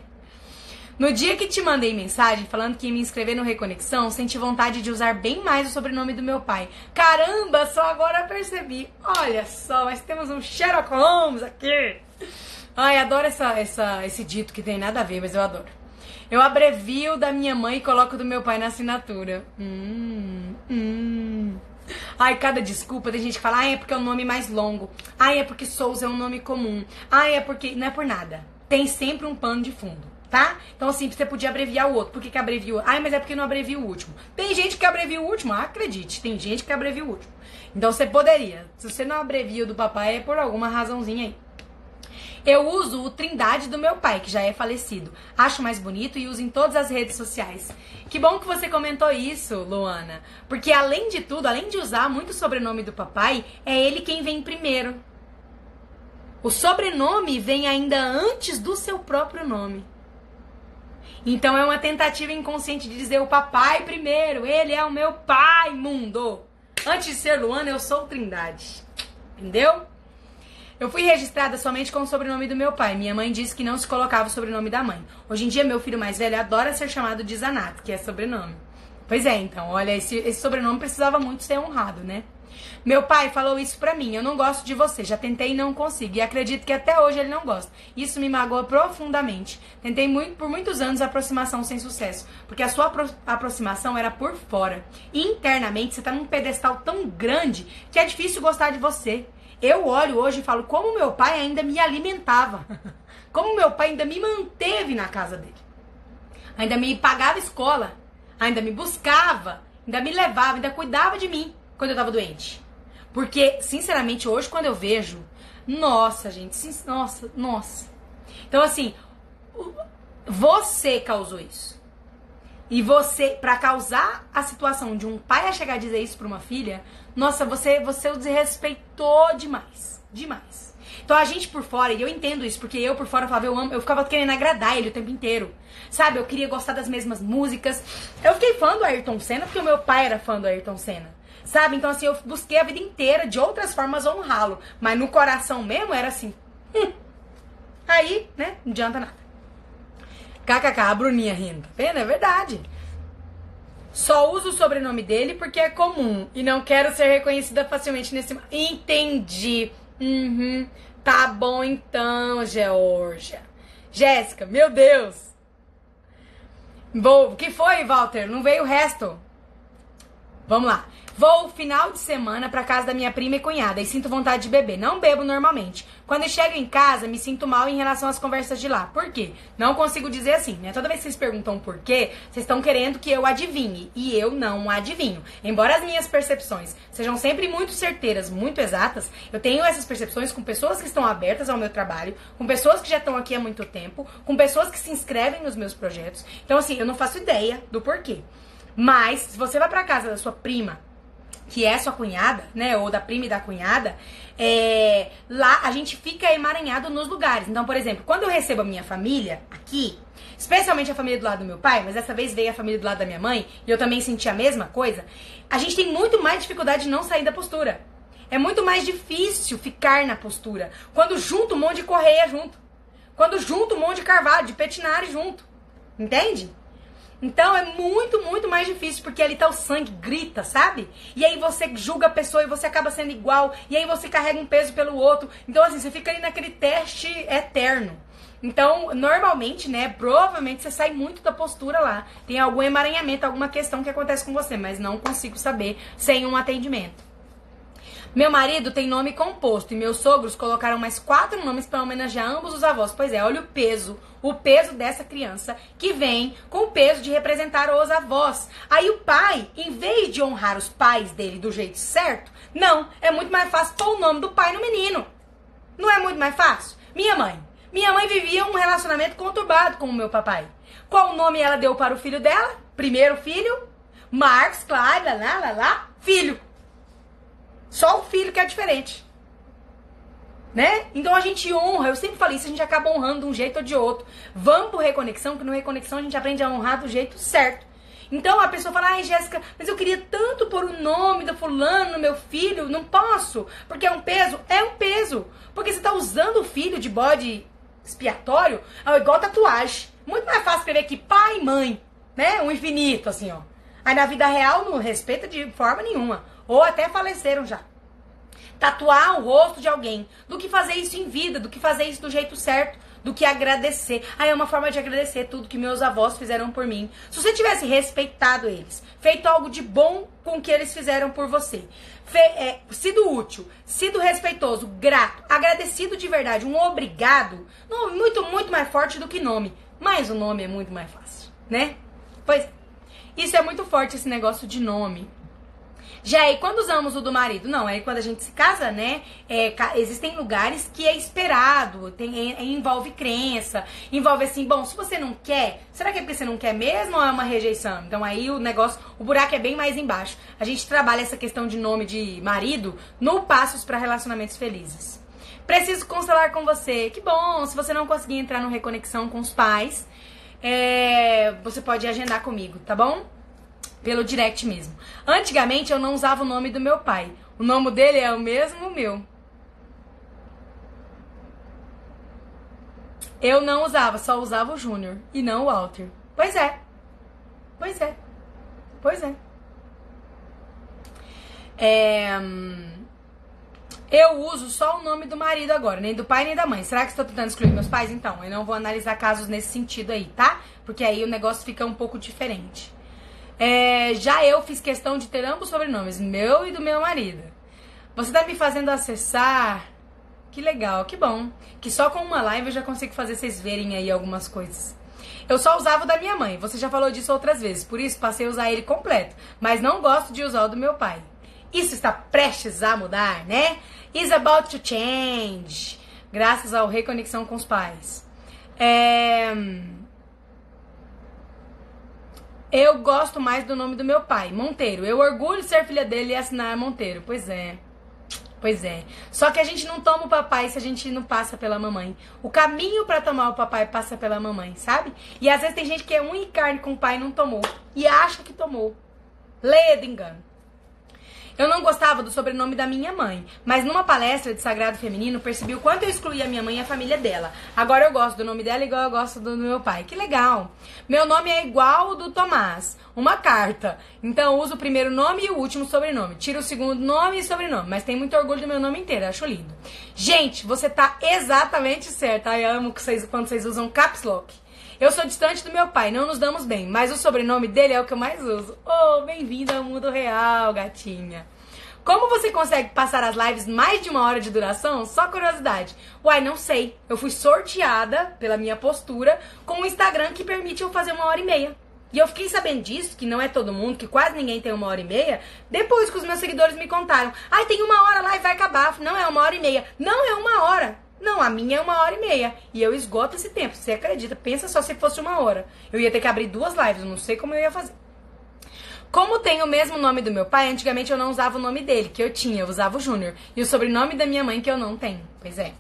No dia que te mandei mensagem falando que ia me inscrever no Reconexão, senti vontade de usar bem mais o sobrenome do meu pai. Caramba, só agora percebi. Olha só, mas temos um Sherlock Holmes aqui. Ai, adoro essa, essa, esse dito que tem nada a ver, mas eu adoro. Eu abrevio da minha mãe e coloco do meu pai na assinatura. Hum, hum. Ai, cada desculpa, tem gente que fala, ai, é porque é um nome mais longo. Ai, é porque Souza é um nome comum. Ai, é porque. Não é por nada. Tem sempre um pano de fundo tá? Então, assim, você podia abreviar o outro. Por que, que abreviou? Ai, mas é porque não abrevia o último. Tem gente que abrevia o último, acredite, tem gente que abrevia o último. Então, você poderia. Se você não abrevia o do papai, é por alguma razãozinha aí. Eu uso o Trindade do meu pai, que já é falecido. Acho mais bonito e uso em todas as redes sociais. Que bom que você comentou isso, Luana. Porque além de tudo, além de usar muito o sobrenome do papai, é ele quem vem primeiro. O sobrenome vem ainda antes do seu próprio nome. Então é uma tentativa inconsciente de dizer o papai primeiro, ele é o meu pai, mundo. Antes de ser Luana, eu sou Trindade. Entendeu? Eu fui registrada somente com o sobrenome do meu pai. Minha mãe disse que não se colocava o sobrenome da mãe. Hoje em dia, meu filho mais velho adora ser chamado de Zanato, que é sobrenome. Pois é, então, olha, esse, esse sobrenome precisava muito ser honrado, né? Meu pai falou isso pra mim. Eu não gosto de você. Já tentei e não consigo. E acredito que até hoje ele não gosta. Isso me magoa profundamente. Tentei muito, por muitos anos aproximação sem sucesso. Porque a sua apro aproximação era por fora. E internamente você tá num pedestal tão grande que é difícil gostar de você. Eu olho hoje e falo como meu pai ainda me alimentava. Como meu pai ainda me manteve na casa dele. Ainda me pagava escola. Ainda me buscava. Ainda me levava. Ainda cuidava de mim quando eu tava doente. Porque, sinceramente, hoje quando eu vejo, nossa, gente, nossa, nossa. Então, assim, você causou isso. E você, para causar a situação de um pai a chegar a dizer isso pra uma filha, nossa, você, você o desrespeitou demais. Demais. Então a gente por fora, e eu entendo isso, porque eu por fora falava, eu amo, eu ficava querendo agradar ele o tempo inteiro. Sabe? Eu queria gostar das mesmas músicas. Eu fiquei fã do Ayrton Senna porque o meu pai era fã do Ayrton Senna. Sabe? Então, assim, eu busquei a vida inteira de outras formas honrá-lo. Mas no coração mesmo era assim. Hum. Aí, né? Não adianta nada. KKK, a Bruninha rindo. Tá vendo? É verdade. Só uso o sobrenome dele porque é comum. E não quero ser reconhecida facilmente nesse. Entendi. Uhum. Tá bom então, Georgia. Jéssica, meu Deus. Bom, o que foi, Walter? Não veio o resto. Vamos lá. Vou final de semana pra casa da minha prima e cunhada e sinto vontade de beber. Não bebo normalmente. Quando chego em casa, me sinto mal em relação às conversas de lá. Por quê? Não consigo dizer assim, né? Toda vez que vocês perguntam por quê, vocês estão querendo que eu adivinhe. E eu não adivinho. Embora as minhas percepções sejam sempre muito certeiras, muito exatas, eu tenho essas percepções com pessoas que estão abertas ao meu trabalho, com pessoas que já estão aqui há muito tempo, com pessoas que se inscrevem nos meus projetos. Então, assim, eu não faço ideia do porquê. Mas, se você vai pra casa da sua prima que é sua cunhada, né, ou da prima e da cunhada, é, lá a gente fica emaranhado nos lugares. Então, por exemplo, quando eu recebo a minha família aqui, especialmente a família do lado do meu pai, mas dessa vez veio a família do lado da minha mãe, e eu também senti a mesma coisa, a gente tem muito mais dificuldade de não sair da postura. É muito mais difícil ficar na postura. Quando junto um monte de correia junto. Quando junto um monte de carvalho, de petinari junto. Entende? Então é muito, muito mais difícil, porque ali tá o sangue, grita, sabe? E aí você julga a pessoa e você acaba sendo igual, e aí você carrega um peso pelo outro. Então, assim, você fica ali naquele teste eterno. Então, normalmente, né, provavelmente você sai muito da postura lá. Tem algum emaranhamento, alguma questão que acontece com você, mas não consigo saber sem um atendimento. Meu marido tem nome composto e meus sogros colocaram mais quatro nomes para homenagear ambos os avós. Pois é, olha o peso, o peso dessa criança que vem com o peso de representar os avós. Aí o pai, em vez de honrar os pais dele do jeito certo, não, é muito mais fácil pôr o nome do pai no menino. Não é muito mais fácil? Minha mãe. Minha mãe vivia um relacionamento conturbado com o meu papai. Qual nome ela deu para o filho dela? Primeiro filho, Marcos, claro, lá, lá, lá, lá, filho. Só o filho que é diferente. Né? Então a gente honra, eu sempre falei isso, a gente acaba honrando de um jeito ou de outro. Vamos pro Reconexão, que no Reconexão a gente aprende a honrar do jeito certo. Então a pessoa fala, ai Jéssica, mas eu queria tanto pôr o nome do fulano no meu filho, não posso, porque é um peso. É um peso. Porque você tá usando o filho de bode expiatório, é igual tatuagem. Muito mais fácil escrever aqui pai e mãe, né? Um infinito, assim, ó. Aí na vida real não respeita de forma nenhuma. Ou até faleceram já. Tatuar o rosto de alguém. Do que fazer isso em vida, do que fazer isso do jeito certo, do que agradecer. Ah, é uma forma de agradecer tudo que meus avós fizeram por mim. Se você tivesse respeitado eles, feito algo de bom com o que eles fizeram por você, fe é, sido útil, sido respeitoso, grato, agradecido de verdade, um obrigado, muito, muito mais forte do que nome. Mas o nome é muito mais fácil, né? Pois isso é muito forte esse negócio de nome. Já aí, quando usamos o do marido? Não, é quando a gente se casa, né? É, existem lugares que é esperado, tem, é, envolve crença, envolve assim, bom, se você não quer, será que é porque você não quer mesmo ou é uma rejeição? Então aí o negócio, o buraco é bem mais embaixo. A gente trabalha essa questão de nome de marido no Passos para Relacionamentos Felizes. Preciso constelar com você. Que bom, se você não conseguir entrar no Reconexão com os pais, é, você pode agendar comigo, tá bom? Pelo direct mesmo. Antigamente eu não usava o nome do meu pai. O nome dele é o mesmo meu. Eu não usava, só usava o Júnior e não o Walter. Pois é. Pois é. Pois é. é. Eu uso só o nome do marido agora, nem do pai nem da mãe. Será que estou tentando excluir meus pais? Então, eu não vou analisar casos nesse sentido aí, tá? Porque aí o negócio fica um pouco diferente. É, já eu fiz questão de ter ambos sobrenomes, meu e do meu marido. Você tá me fazendo acessar. Que legal, que bom. Que só com uma live eu já consigo fazer vocês verem aí algumas coisas. Eu só usava o da minha mãe, você já falou disso outras vezes, por isso passei a usar ele completo. Mas não gosto de usar o do meu pai. Isso está prestes a mudar, né? Is about to change. Graças ao Reconexão com os Pais. É. Eu gosto mais do nome do meu pai, Monteiro. Eu orgulho de ser filha dele e assinar Monteiro. Pois é. Pois é. Só que a gente não toma o papai se a gente não passa pela mamãe. O caminho para tomar o papai passa pela mamãe, sabe? E às vezes tem gente que é um e carne com o pai e não tomou. E acha que tomou. Leia engano. Eu não gostava do sobrenome da minha mãe, mas numa palestra de sagrado feminino percebi o quanto eu excluía a minha mãe e a família dela. Agora eu gosto do nome dela igual eu gosto do meu pai. Que legal! Meu nome é igual ao do Tomás, uma carta. Então uso o primeiro nome e o último sobrenome. Tiro o segundo nome e sobrenome, mas tenho muito orgulho do meu nome inteiro, acho lindo. Gente, você tá exatamente certa. Eu amo vocês, quando vocês usam caps lock. Eu sou distante do meu pai, não nos damos bem, mas o sobrenome dele é o que eu mais uso. Oh, bem-vinda ao mundo real, gatinha. Como você consegue passar as lives mais de uma hora de duração? Só curiosidade. Uai, não sei. Eu fui sorteada pela minha postura com um Instagram que permite eu fazer uma hora e meia. E eu fiquei sabendo disso, que não é todo mundo, que quase ninguém tem uma hora e meia, depois que os meus seguidores me contaram. Ai, tem uma hora lá e vai acabar. Não, é uma hora e meia. Não, é uma hora. Não, a minha é uma hora e meia. E eu esgoto esse tempo. Você acredita? Pensa só se fosse uma hora. Eu ia ter que abrir duas lives. Não sei como eu ia fazer. Como tem o mesmo nome do meu pai, antigamente eu não usava o nome dele, que eu tinha, eu usava o Júnior. E o sobrenome da minha mãe, que eu não tenho. Pois é.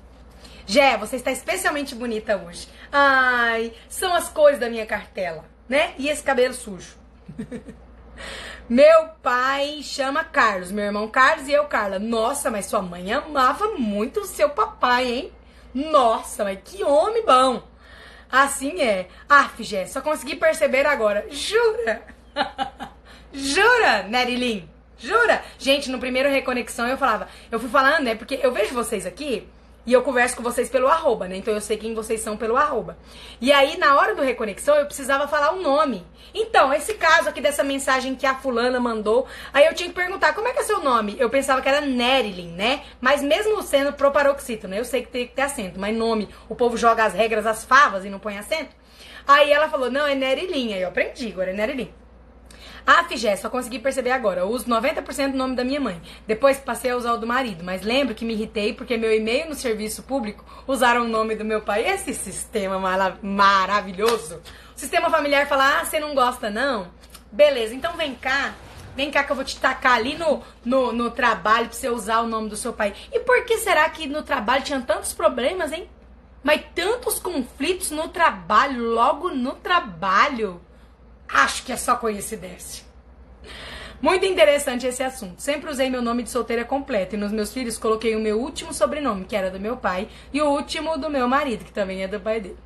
Jé, você está especialmente bonita hoje. Ai, são as cores da minha cartela, né? E esse cabelo sujo. meu pai chama Carlos, meu irmão Carlos e eu Carla. Nossa, mas sua mãe amava muito o seu papai, hein? Nossa, mas que homem bom. Assim é. Ah, Jé, só consegui perceber agora. Jura? Jura, Nerilyn? Jura? Gente, no primeiro Reconexão eu falava, eu fui falando, né? Porque eu vejo vocês aqui e eu converso com vocês pelo arroba, né? Então eu sei quem vocês são pelo arroba. E aí, na hora do Reconexão, eu precisava falar o nome. Então, esse caso aqui dessa mensagem que a fulana mandou, aí eu tinha que perguntar, como é que é seu nome? Eu pensava que era Nerilyn, né? Mas mesmo sendo proparoxítona, eu sei que tem que ter acento, mas nome, o povo joga as regras, as favas e não põe acento. Aí ela falou, não, é Nerilyn. Aí eu aprendi, agora é Nerilyn. Ah, Figé, só consegui perceber agora. Eu uso 90% do nome da minha mãe. Depois passei a usar o do marido. Mas lembro que me irritei porque meu e-mail no serviço público usaram o nome do meu pai. Esse sistema maravilhoso. O sistema familiar fala, ah, você não gosta não? Beleza, então vem cá. Vem cá que eu vou te tacar ali no, no, no trabalho pra você usar o nome do seu pai. E por que será que no trabalho tinha tantos problemas, hein? Mas tantos conflitos no trabalho, logo no trabalho. Acho que é só coincidência. Muito interessante esse assunto. Sempre usei meu nome de solteira completo e nos meus filhos coloquei o meu último sobrenome, que era do meu pai, e o último do meu marido, que também é do pai dele.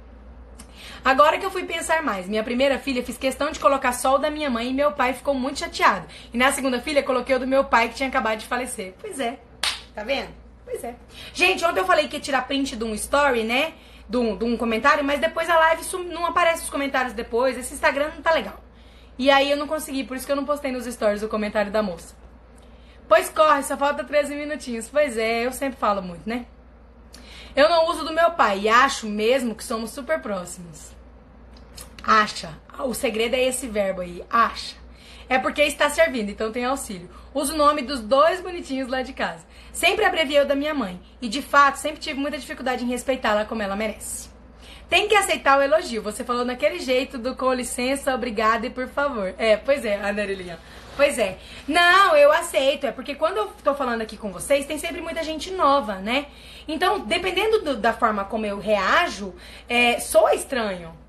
Agora que eu fui pensar mais, minha primeira filha fiz questão de colocar só o da minha mãe e meu pai ficou muito chateado. E na segunda filha coloquei o do meu pai que tinha acabado de falecer. Pois é. Tá vendo? Pois é. Gente, ontem eu falei que ia tirar print de um story, né? De um, de um comentário, mas depois a live não aparece os comentários depois. Esse Instagram não tá legal. E aí eu não consegui, por isso que eu não postei nos stories o comentário da moça. Pois corre, só falta 13 minutinhos. Pois é, eu sempre falo muito, né? Eu não uso do meu pai e acho mesmo que somos super próximos. Acha. O segredo é esse verbo aí, acha. É porque está servindo, então tem auxílio. Uso o nome dos dois bonitinhos lá de casa. Sempre abreviei o da minha mãe. E de fato, sempre tive muita dificuldade em respeitá-la como ela merece. Tem que aceitar o elogio. Você falou naquele jeito do com licença, obrigada e por favor. É, pois é, Anarilinha. Pois é. Não, eu aceito. É porque quando eu tô falando aqui com vocês, tem sempre muita gente nova, né? Então, dependendo do, da forma como eu reajo, é, estranho.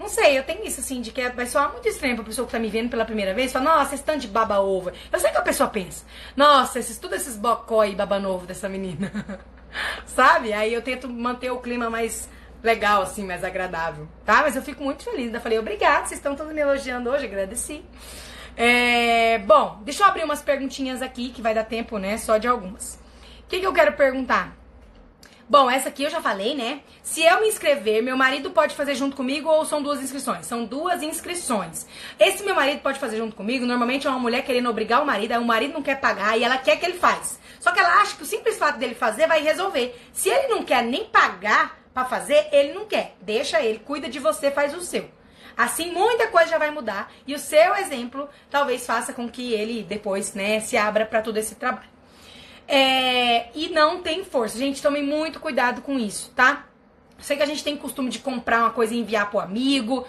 Não sei, eu tenho isso assim, de que vai soar muito estranho pra pessoa que tá me vendo pela primeira vez. Fala, nossa, esse tanto de baba-ovo. Eu sei que a pessoa pensa. Nossa, esses, tudo esses bocó e baba-novo dessa menina. Sabe? Aí eu tento manter o clima mais legal, assim, mais agradável. Tá? Mas eu fico muito feliz. Ainda falei, obrigada, vocês estão todos me elogiando hoje, agradeci. É, bom, deixa eu abrir umas perguntinhas aqui, que vai dar tempo, né? Só de algumas. O que, que eu quero perguntar? Bom, essa aqui eu já falei, né? Se eu me inscrever, meu marido pode fazer junto comigo ou são duas inscrições? São duas inscrições. Esse meu marido pode fazer junto comigo, normalmente é uma mulher querendo obrigar o marido, aí o marido não quer pagar e ela quer que ele faz. Só que ela acha que o simples fato dele fazer vai resolver. Se ele não quer nem pagar para fazer, ele não quer. Deixa ele, cuida de você, faz o seu. Assim, muita coisa já vai mudar e o seu exemplo talvez faça com que ele depois, né, se abra para todo esse trabalho. É, e não tem força. Gente, tome muito cuidado com isso, tá? sei que a gente tem costume de comprar uma coisa e enviar pro amigo.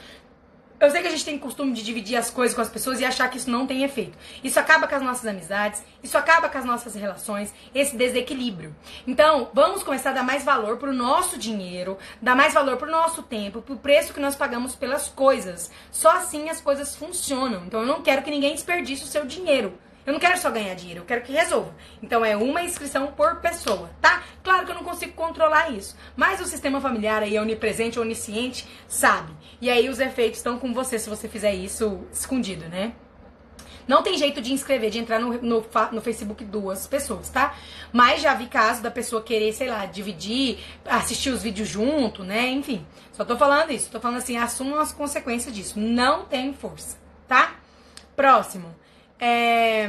Eu sei que a gente tem costume de dividir as coisas com as pessoas e achar que isso não tem efeito. Isso acaba com as nossas amizades, isso acaba com as nossas relações, esse desequilíbrio. Então, vamos começar a dar mais valor pro nosso dinheiro, dar mais valor pro nosso tempo, pro preço que nós pagamos pelas coisas. Só assim as coisas funcionam. Então, eu não quero que ninguém desperdice o seu dinheiro. Eu não quero só ganhar dinheiro, eu quero que resolva. Então é uma inscrição por pessoa, tá? Claro que eu não consigo controlar isso, mas o sistema familiar aí onipresente, onisciente, sabe. E aí os efeitos estão com você se você fizer isso escondido, né? Não tem jeito de inscrever, de entrar no, no, no Facebook duas pessoas, tá? Mas já vi caso da pessoa querer, sei lá, dividir, assistir os vídeos junto, né? Enfim, só tô falando isso. Tô falando assim, assumam as consequências disso. Não tem força, tá? Próximo. É...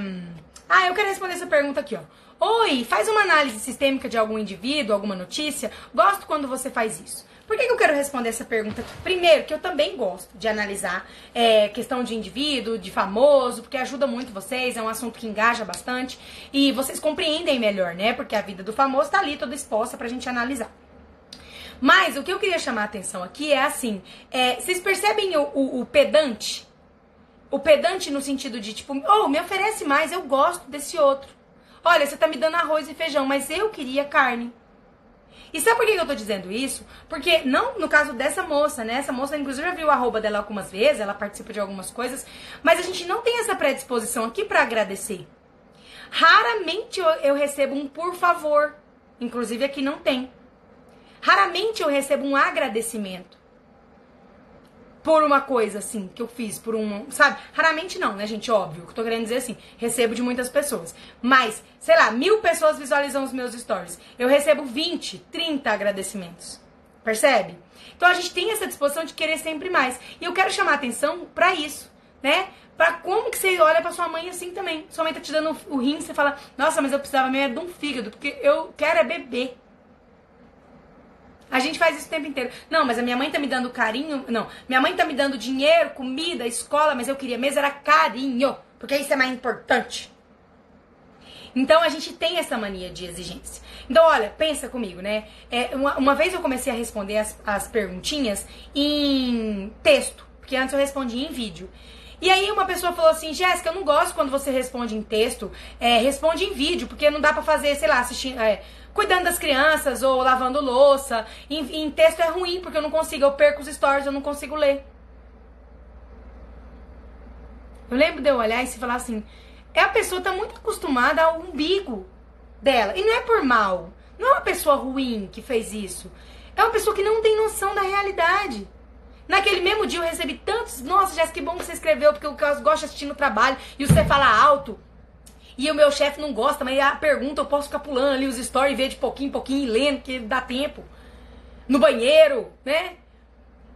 Ah, eu quero responder essa pergunta aqui, ó. Oi, faz uma análise sistêmica de algum indivíduo, alguma notícia? Gosto quando você faz isso. Por que, que eu quero responder essa pergunta aqui? Primeiro, que eu também gosto de analisar é, questão de indivíduo, de famoso, porque ajuda muito vocês, é um assunto que engaja bastante e vocês compreendem melhor, né? Porque a vida do famoso tá ali toda exposta pra gente analisar. Mas o que eu queria chamar a atenção aqui é assim: é, vocês percebem o, o, o pedante? O pedante no sentido de tipo, oh, me oferece mais, eu gosto desse outro. Olha, você tá me dando arroz e feijão, mas eu queria carne. E sabe por que eu tô dizendo isso? Porque, não no caso dessa moça, né? Essa moça, inclusive, já viu a arroba dela algumas vezes, ela participa de algumas coisas, mas a gente não tem essa predisposição aqui para agradecer. Raramente eu, eu recebo um por favor. Inclusive aqui não tem. Raramente eu recebo um agradecimento por uma coisa assim que eu fiz, por um, sabe? Raramente não, né, gente? Óbvio, que eu tô querendo dizer assim, recebo de muitas pessoas. Mas, sei lá, mil pessoas visualizam os meus stories. Eu recebo 20, 30 agradecimentos. Percebe? Então a gente tem essa disposição de querer sempre mais. E eu quero chamar atenção para isso, né? Pra como que você olha pra sua mãe assim também. Sua mãe tá te dando o rim, você fala, nossa, mas eu precisava mesmo de um fígado, porque eu quero é beber. A gente faz isso o tempo inteiro. Não, mas a minha mãe tá me dando carinho. Não, minha mãe tá me dando dinheiro, comida, escola, mas eu queria mesmo era carinho. Porque isso é mais importante. Então a gente tem essa mania de exigência. Então, olha, pensa comigo, né? É, uma, uma vez eu comecei a responder as, as perguntinhas em texto, porque antes eu respondia em vídeo. E aí uma pessoa falou assim, Jéssica, eu não gosto quando você responde em texto, é, responde em vídeo, porque não dá pra fazer, sei lá, assistindo. É, cuidando das crianças ou lavando louça. Em, em texto é ruim, porque eu não consigo, eu perco os stories, eu não consigo ler. Eu lembro de eu olhar e se falar assim, é a pessoa tá muito acostumada ao umbigo dela. E não é por mal. Não é uma pessoa ruim que fez isso. É uma pessoa que não tem noção da realidade. Naquele mesmo dia eu recebi tantos. Nossa, Jéssica, que bom que você escreveu, porque eu gosto de assistir no trabalho. E você fala alto. E o meu chefe não gosta, mas a pergunta eu posso ficar pulando ali os stories ver de pouquinho em pouquinho e lendo, que dá tempo. No banheiro, né?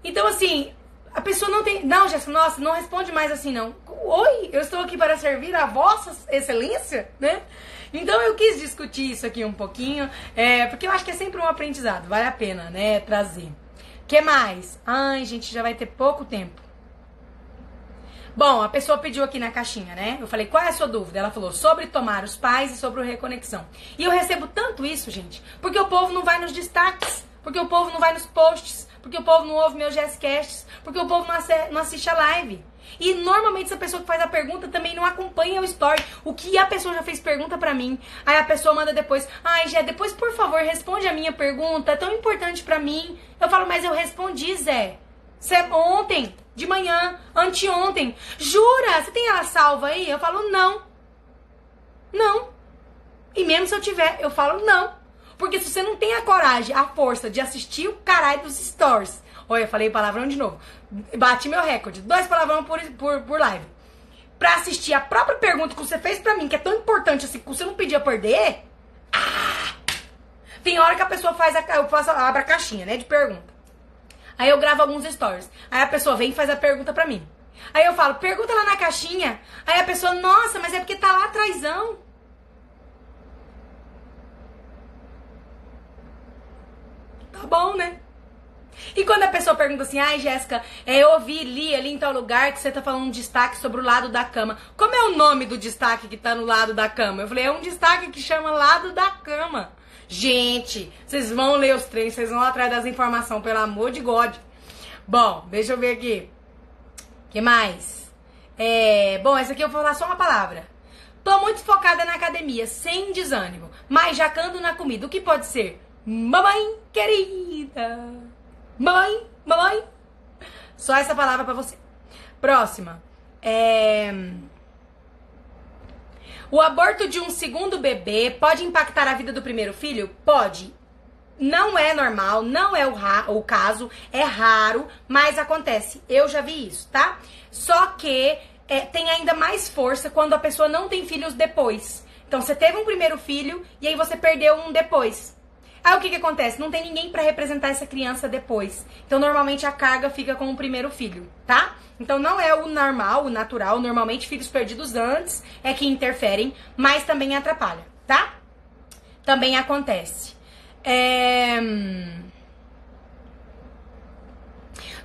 Então, assim, a pessoa não tem. Não, Jéssica, nossa, não responde mais assim, não. Oi, eu estou aqui para servir a Vossa Excelência, né? Então eu quis discutir isso aqui um pouquinho, é, porque eu acho que é sempre um aprendizado, vale a pena, né, trazer. que mais? Ai, gente, já vai ter pouco tempo. Bom, a pessoa pediu aqui na caixinha, né? Eu falei, qual é a sua dúvida? Ela falou sobre tomar os pais e sobre o reconexão. E eu recebo tanto isso, gente, porque o povo não vai nos destaques, porque o povo não vai nos posts, porque o povo não ouve meus GSCasts, porque o povo não assiste a live. E normalmente essa pessoa que faz a pergunta também não acompanha o story. O que a pessoa já fez pergunta para mim. Aí a pessoa manda depois: "Ai, Jé, depois por favor, responde a minha pergunta, é tão importante para mim". Eu falo: "Mas eu respondi, Zé. Cê, ontem de manhã, anteontem. Jura? Você tem ela salva aí? Eu falo, não. Não. E mesmo se eu tiver, eu falo, não. Porque se você não tem a coragem, a força de assistir o caralho dos stories. Olha, eu falei palavrão de novo. Bati meu recorde. Dois palavrão por, por, por live. Pra assistir a própria pergunta que você fez pra mim, que é tão importante assim, que você não pedia perder. Ah! Tem hora que a pessoa faz a. Eu faço, abro a caixinha, né? De pergunta. Aí eu gravo alguns stories. Aí a pessoa vem e faz a pergunta pra mim. Aí eu falo, pergunta lá na caixinha. Aí a pessoa, nossa, mas é porque tá lá atrásão. Tá bom, né? E quando a pessoa pergunta assim, ai Jéssica, é, eu ouvi, li ali em tal lugar que você tá falando um destaque sobre o lado da cama. Como é o nome do destaque que tá no lado da cama? Eu falei, é um destaque que chama lado da cama. Gente, vocês vão ler os três, vocês vão atrás das informações, pelo amor de God. Bom, deixa eu ver aqui. que mais? É, bom, essa aqui eu vou falar só uma palavra. Tô muito focada na academia, sem desânimo, mas jacando na comida. O que pode ser? Mamãe querida. Mãe, mamãe. Só essa palavra para você. Próxima. É... O aborto de um segundo bebê pode impactar a vida do primeiro filho? Pode. Não é normal, não é o, o caso, é raro, mas acontece. Eu já vi isso, tá? Só que é, tem ainda mais força quando a pessoa não tem filhos depois. Então você teve um primeiro filho e aí você perdeu um depois. Aí o que, que acontece? Não tem ninguém para representar essa criança depois. Então normalmente a carga fica com o primeiro filho, tá? Então não é o normal, o natural. Normalmente filhos perdidos antes é que interferem, mas também atrapalha, tá? Também acontece. É...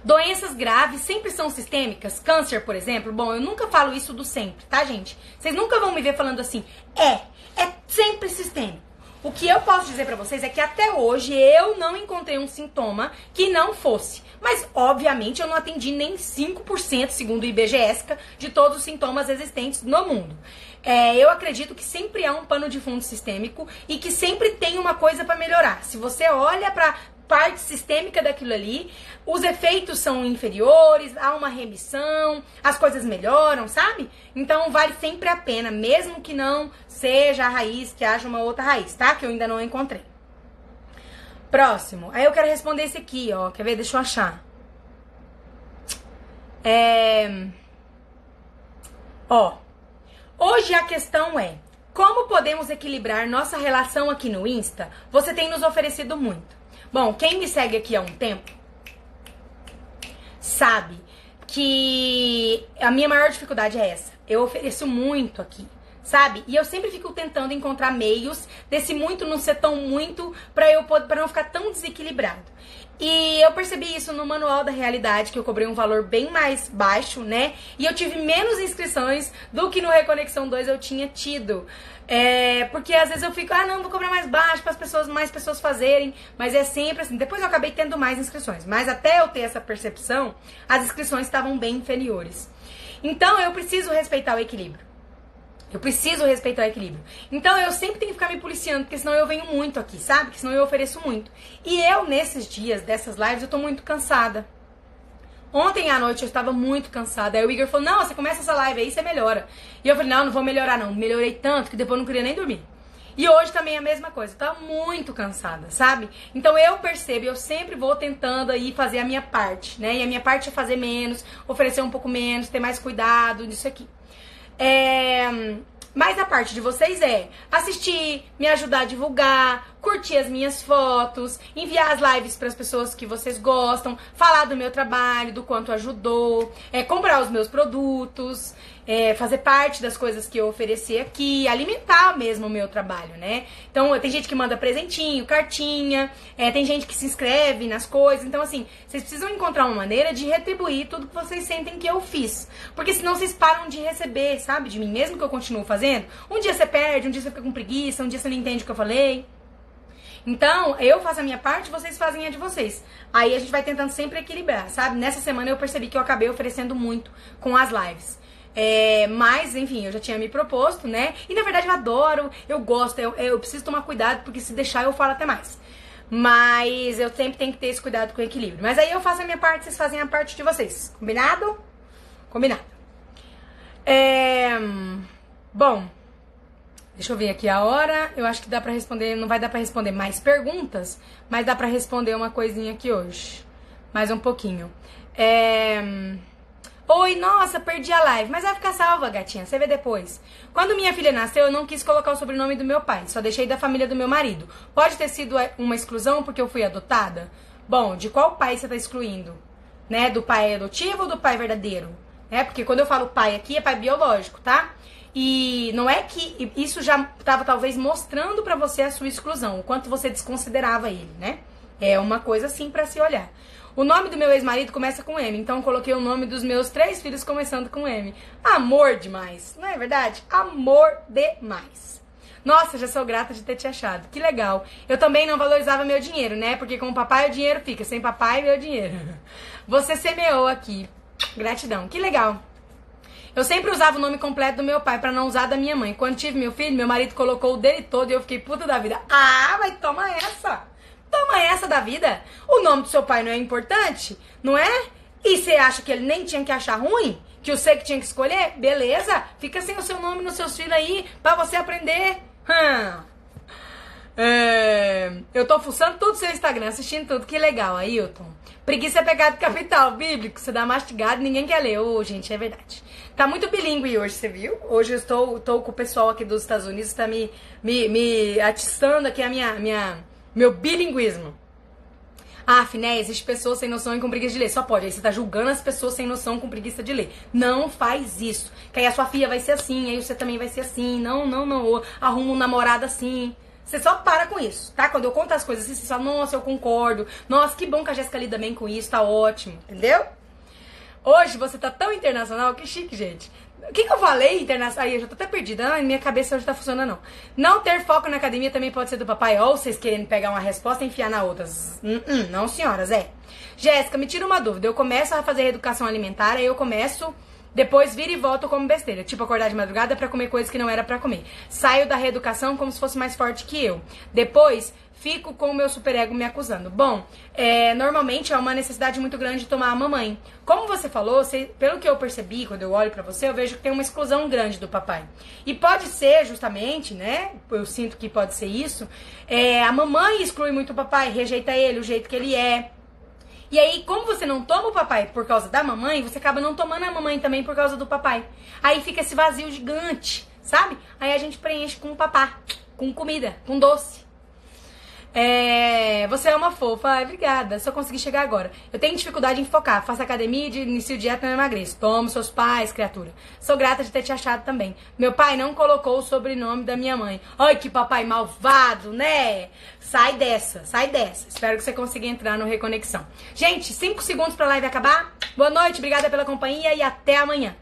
Doenças graves sempre são sistêmicas? Câncer, por exemplo? Bom, eu nunca falo isso do sempre, tá, gente? Vocês nunca vão me ver falando assim, é, é sempre sistêmico. O que eu posso dizer para vocês é que até hoje eu não encontrei um sintoma que não fosse. Mas, obviamente, eu não atendi nem 5%, segundo o IBGESCA, de todos os sintomas existentes no mundo. É, eu acredito que sempre há um pano de fundo sistêmico e que sempre tem uma coisa para melhorar. Se você olha para parte sistêmica daquilo ali, os efeitos são inferiores, há uma remissão, as coisas melhoram, sabe? Então vale sempre a pena, mesmo que não seja a raiz, que haja uma outra raiz, tá? Que eu ainda não encontrei. Próximo. Aí eu quero responder esse aqui, ó. Quer ver? Deixa eu achar. É... Ó. Hoje a questão é: como podemos equilibrar nossa relação aqui no Insta? Você tem nos oferecido muito. Bom, quem me segue aqui há um tempo sabe que a minha maior dificuldade é essa. Eu ofereço muito aqui, sabe? E eu sempre fico tentando encontrar meios desse muito não ser tão muito para eu para não ficar tão desequilibrado. E eu percebi isso no manual da realidade, que eu cobrei um valor bem mais baixo, né? E eu tive menos inscrições do que no Reconexão 2 eu tinha tido. É, porque às vezes eu fico, ah, não, vou cobrar mais baixo para as pessoas, mais pessoas fazerem, mas é sempre assim. Depois eu acabei tendo mais inscrições, mas até eu ter essa percepção, as inscrições estavam bem inferiores. Então eu preciso respeitar o equilíbrio. Eu preciso respeitar o equilíbrio. Então eu sempre tenho que ficar me policiando, porque senão eu venho muito aqui, sabe? Porque senão eu ofereço muito. E eu, nesses dias dessas lives, eu tô muito cansada. Ontem à noite eu estava muito cansada. Aí o Igor falou: Não, você começa essa live aí, você melhora. E eu falei: Não, não vou melhorar, não. Melhorei tanto que depois eu não queria nem dormir. E hoje também é a mesma coisa, tava muito cansada, sabe? Então eu percebo, eu sempre vou tentando aí fazer a minha parte, né? E a minha parte é fazer menos, oferecer um pouco menos, ter mais cuidado nisso aqui. É, mas a parte de vocês é assistir, me ajudar a divulgar, curtir as minhas fotos, enviar as lives para as pessoas que vocês gostam, falar do meu trabalho, do quanto ajudou, é, comprar os meus produtos, é, fazer parte das coisas que eu ofereci aqui, alimentar mesmo o meu trabalho, né? Então, tem gente que manda presentinho, cartinha, é, tem gente que se inscreve nas coisas. Então, assim, vocês precisam encontrar uma maneira de retribuir tudo que vocês sentem que eu fiz. Porque senão vocês param de receber, sabe, de mim, mesmo que eu continue fazendo. Um dia você perde, um dia você fica com preguiça, um dia você não entende o que eu falei. Então, eu faço a minha parte, vocês fazem a de vocês. Aí a gente vai tentando sempre equilibrar, sabe? Nessa semana eu percebi que eu acabei oferecendo muito com as lives. É, mas, enfim, eu já tinha me proposto, né? E na verdade eu adoro, eu gosto, eu, eu preciso tomar cuidado, porque se deixar eu falo até mais. Mas eu sempre tenho que ter esse cuidado com o equilíbrio. Mas aí eu faço a minha parte, vocês fazem a parte de vocês. Combinado? Combinado. É, bom, deixa eu ver aqui a hora. Eu acho que dá pra responder, não vai dar pra responder mais perguntas, mas dá pra responder uma coisinha aqui hoje. Mais um pouquinho. É. Oi, nossa, perdi a live. Mas vai ficar salva, gatinha. Você vê depois. Quando minha filha nasceu, eu não quis colocar o sobrenome do meu pai. Só deixei da família do meu marido. Pode ter sido é, uma exclusão porque eu fui adotada? Bom, de qual pai você está excluindo? Né? Do pai adotivo ou do pai verdadeiro? É, porque quando eu falo pai aqui, é pai biológico, tá? E não é que isso já estava talvez mostrando para você a sua exclusão, o quanto você desconsiderava ele, né? É uma coisa assim para se olhar. O nome do meu ex-marido começa com M, então coloquei o nome dos meus três filhos começando com M. Amor demais, não é verdade? Amor demais. Nossa, já sou grata de ter te achado. Que legal. Eu também não valorizava meu dinheiro, né? Porque com o papai o dinheiro fica, sem papai meu dinheiro. Você semeou aqui. Gratidão. Que legal. Eu sempre usava o nome completo do meu pai para não usar da minha mãe. Quando tive meu filho, meu marido colocou o dele todo e eu fiquei puta da vida. Ah, vai toma essa. Toma essa da vida. O nome do seu pai não é importante, não é? E você acha que ele nem tinha que achar ruim? Que você que tinha que escolher? Beleza, fica sem o seu nome nos seus filhos aí pra você aprender. Hum. É, eu tô fuçando tudo seu Instagram, assistindo tudo. Que legal, Ailton. Preguiça é pecado capital, bíblico. Você dá mastigado ninguém quer ler. Ô, oh, gente, é verdade. Tá muito bilíngue hoje, você viu? Hoje eu estou, estou com o pessoal aqui dos Estados Unidos, tá me, me, me atiçando aqui a minha, minha, meu bilinguismo. Ah, né? Existe pessoas sem noção e com preguiça de ler. Só pode. Aí você tá julgando as pessoas sem noção com preguiça de ler. Não faz isso. Que aí a sua filha vai ser assim, aí você também vai ser assim. Não, não, não. arruma um namorado assim. Você só para com isso, tá? Quando eu conto as coisas assim, você fala, nossa, eu concordo. Nossa, que bom que a Jéssica lida bem com isso, tá ótimo. Entendeu? Hoje você tá tão internacional, que chique, gente. O que, que eu falei internacional? Aí eu já tô até perdida. Ah, minha cabeça hoje tá funcionando, não. Não ter foco na academia também pode ser do papai. Ou vocês querendo pegar uma resposta e enfiar na outra. Hum, hum, não, senhoras, é. Jéssica, me tira uma dúvida. Eu começo a fazer educação alimentar, aí eu começo depois vira e volta como besteira. Tipo, acordar de madrugada para comer coisas que não era para comer. Saio da reeducação como se fosse mais forte que eu. Depois, fico com o meu superego me acusando. Bom, é, normalmente é uma necessidade muito grande de tomar a mamãe. Como você falou, você, pelo que eu percebi quando eu olho para você, eu vejo que tem uma exclusão grande do papai. E pode ser justamente, né? Eu sinto que pode ser isso. É, a mamãe exclui muito o papai, rejeita ele, o jeito que ele é. E aí, como você não toma o papai por causa da mamãe, você acaba não tomando a mamãe também por causa do papai. Aí fica esse vazio gigante, sabe? Aí a gente preenche com papá, com comida, com doce. É, você é uma fofa. Obrigada. Só consegui chegar agora. Eu tenho dificuldade em focar. Faço academia de inicio dieta não emagreço. Tomo seus pais, criatura. Sou grata de ter te achado também. Meu pai não colocou o sobrenome da minha mãe. Ai, que papai malvado, né? Sai dessa, sai dessa. Espero que você consiga entrar no Reconexão. Gente, 5 segundos pra live acabar. Boa noite, obrigada pela companhia e até amanhã.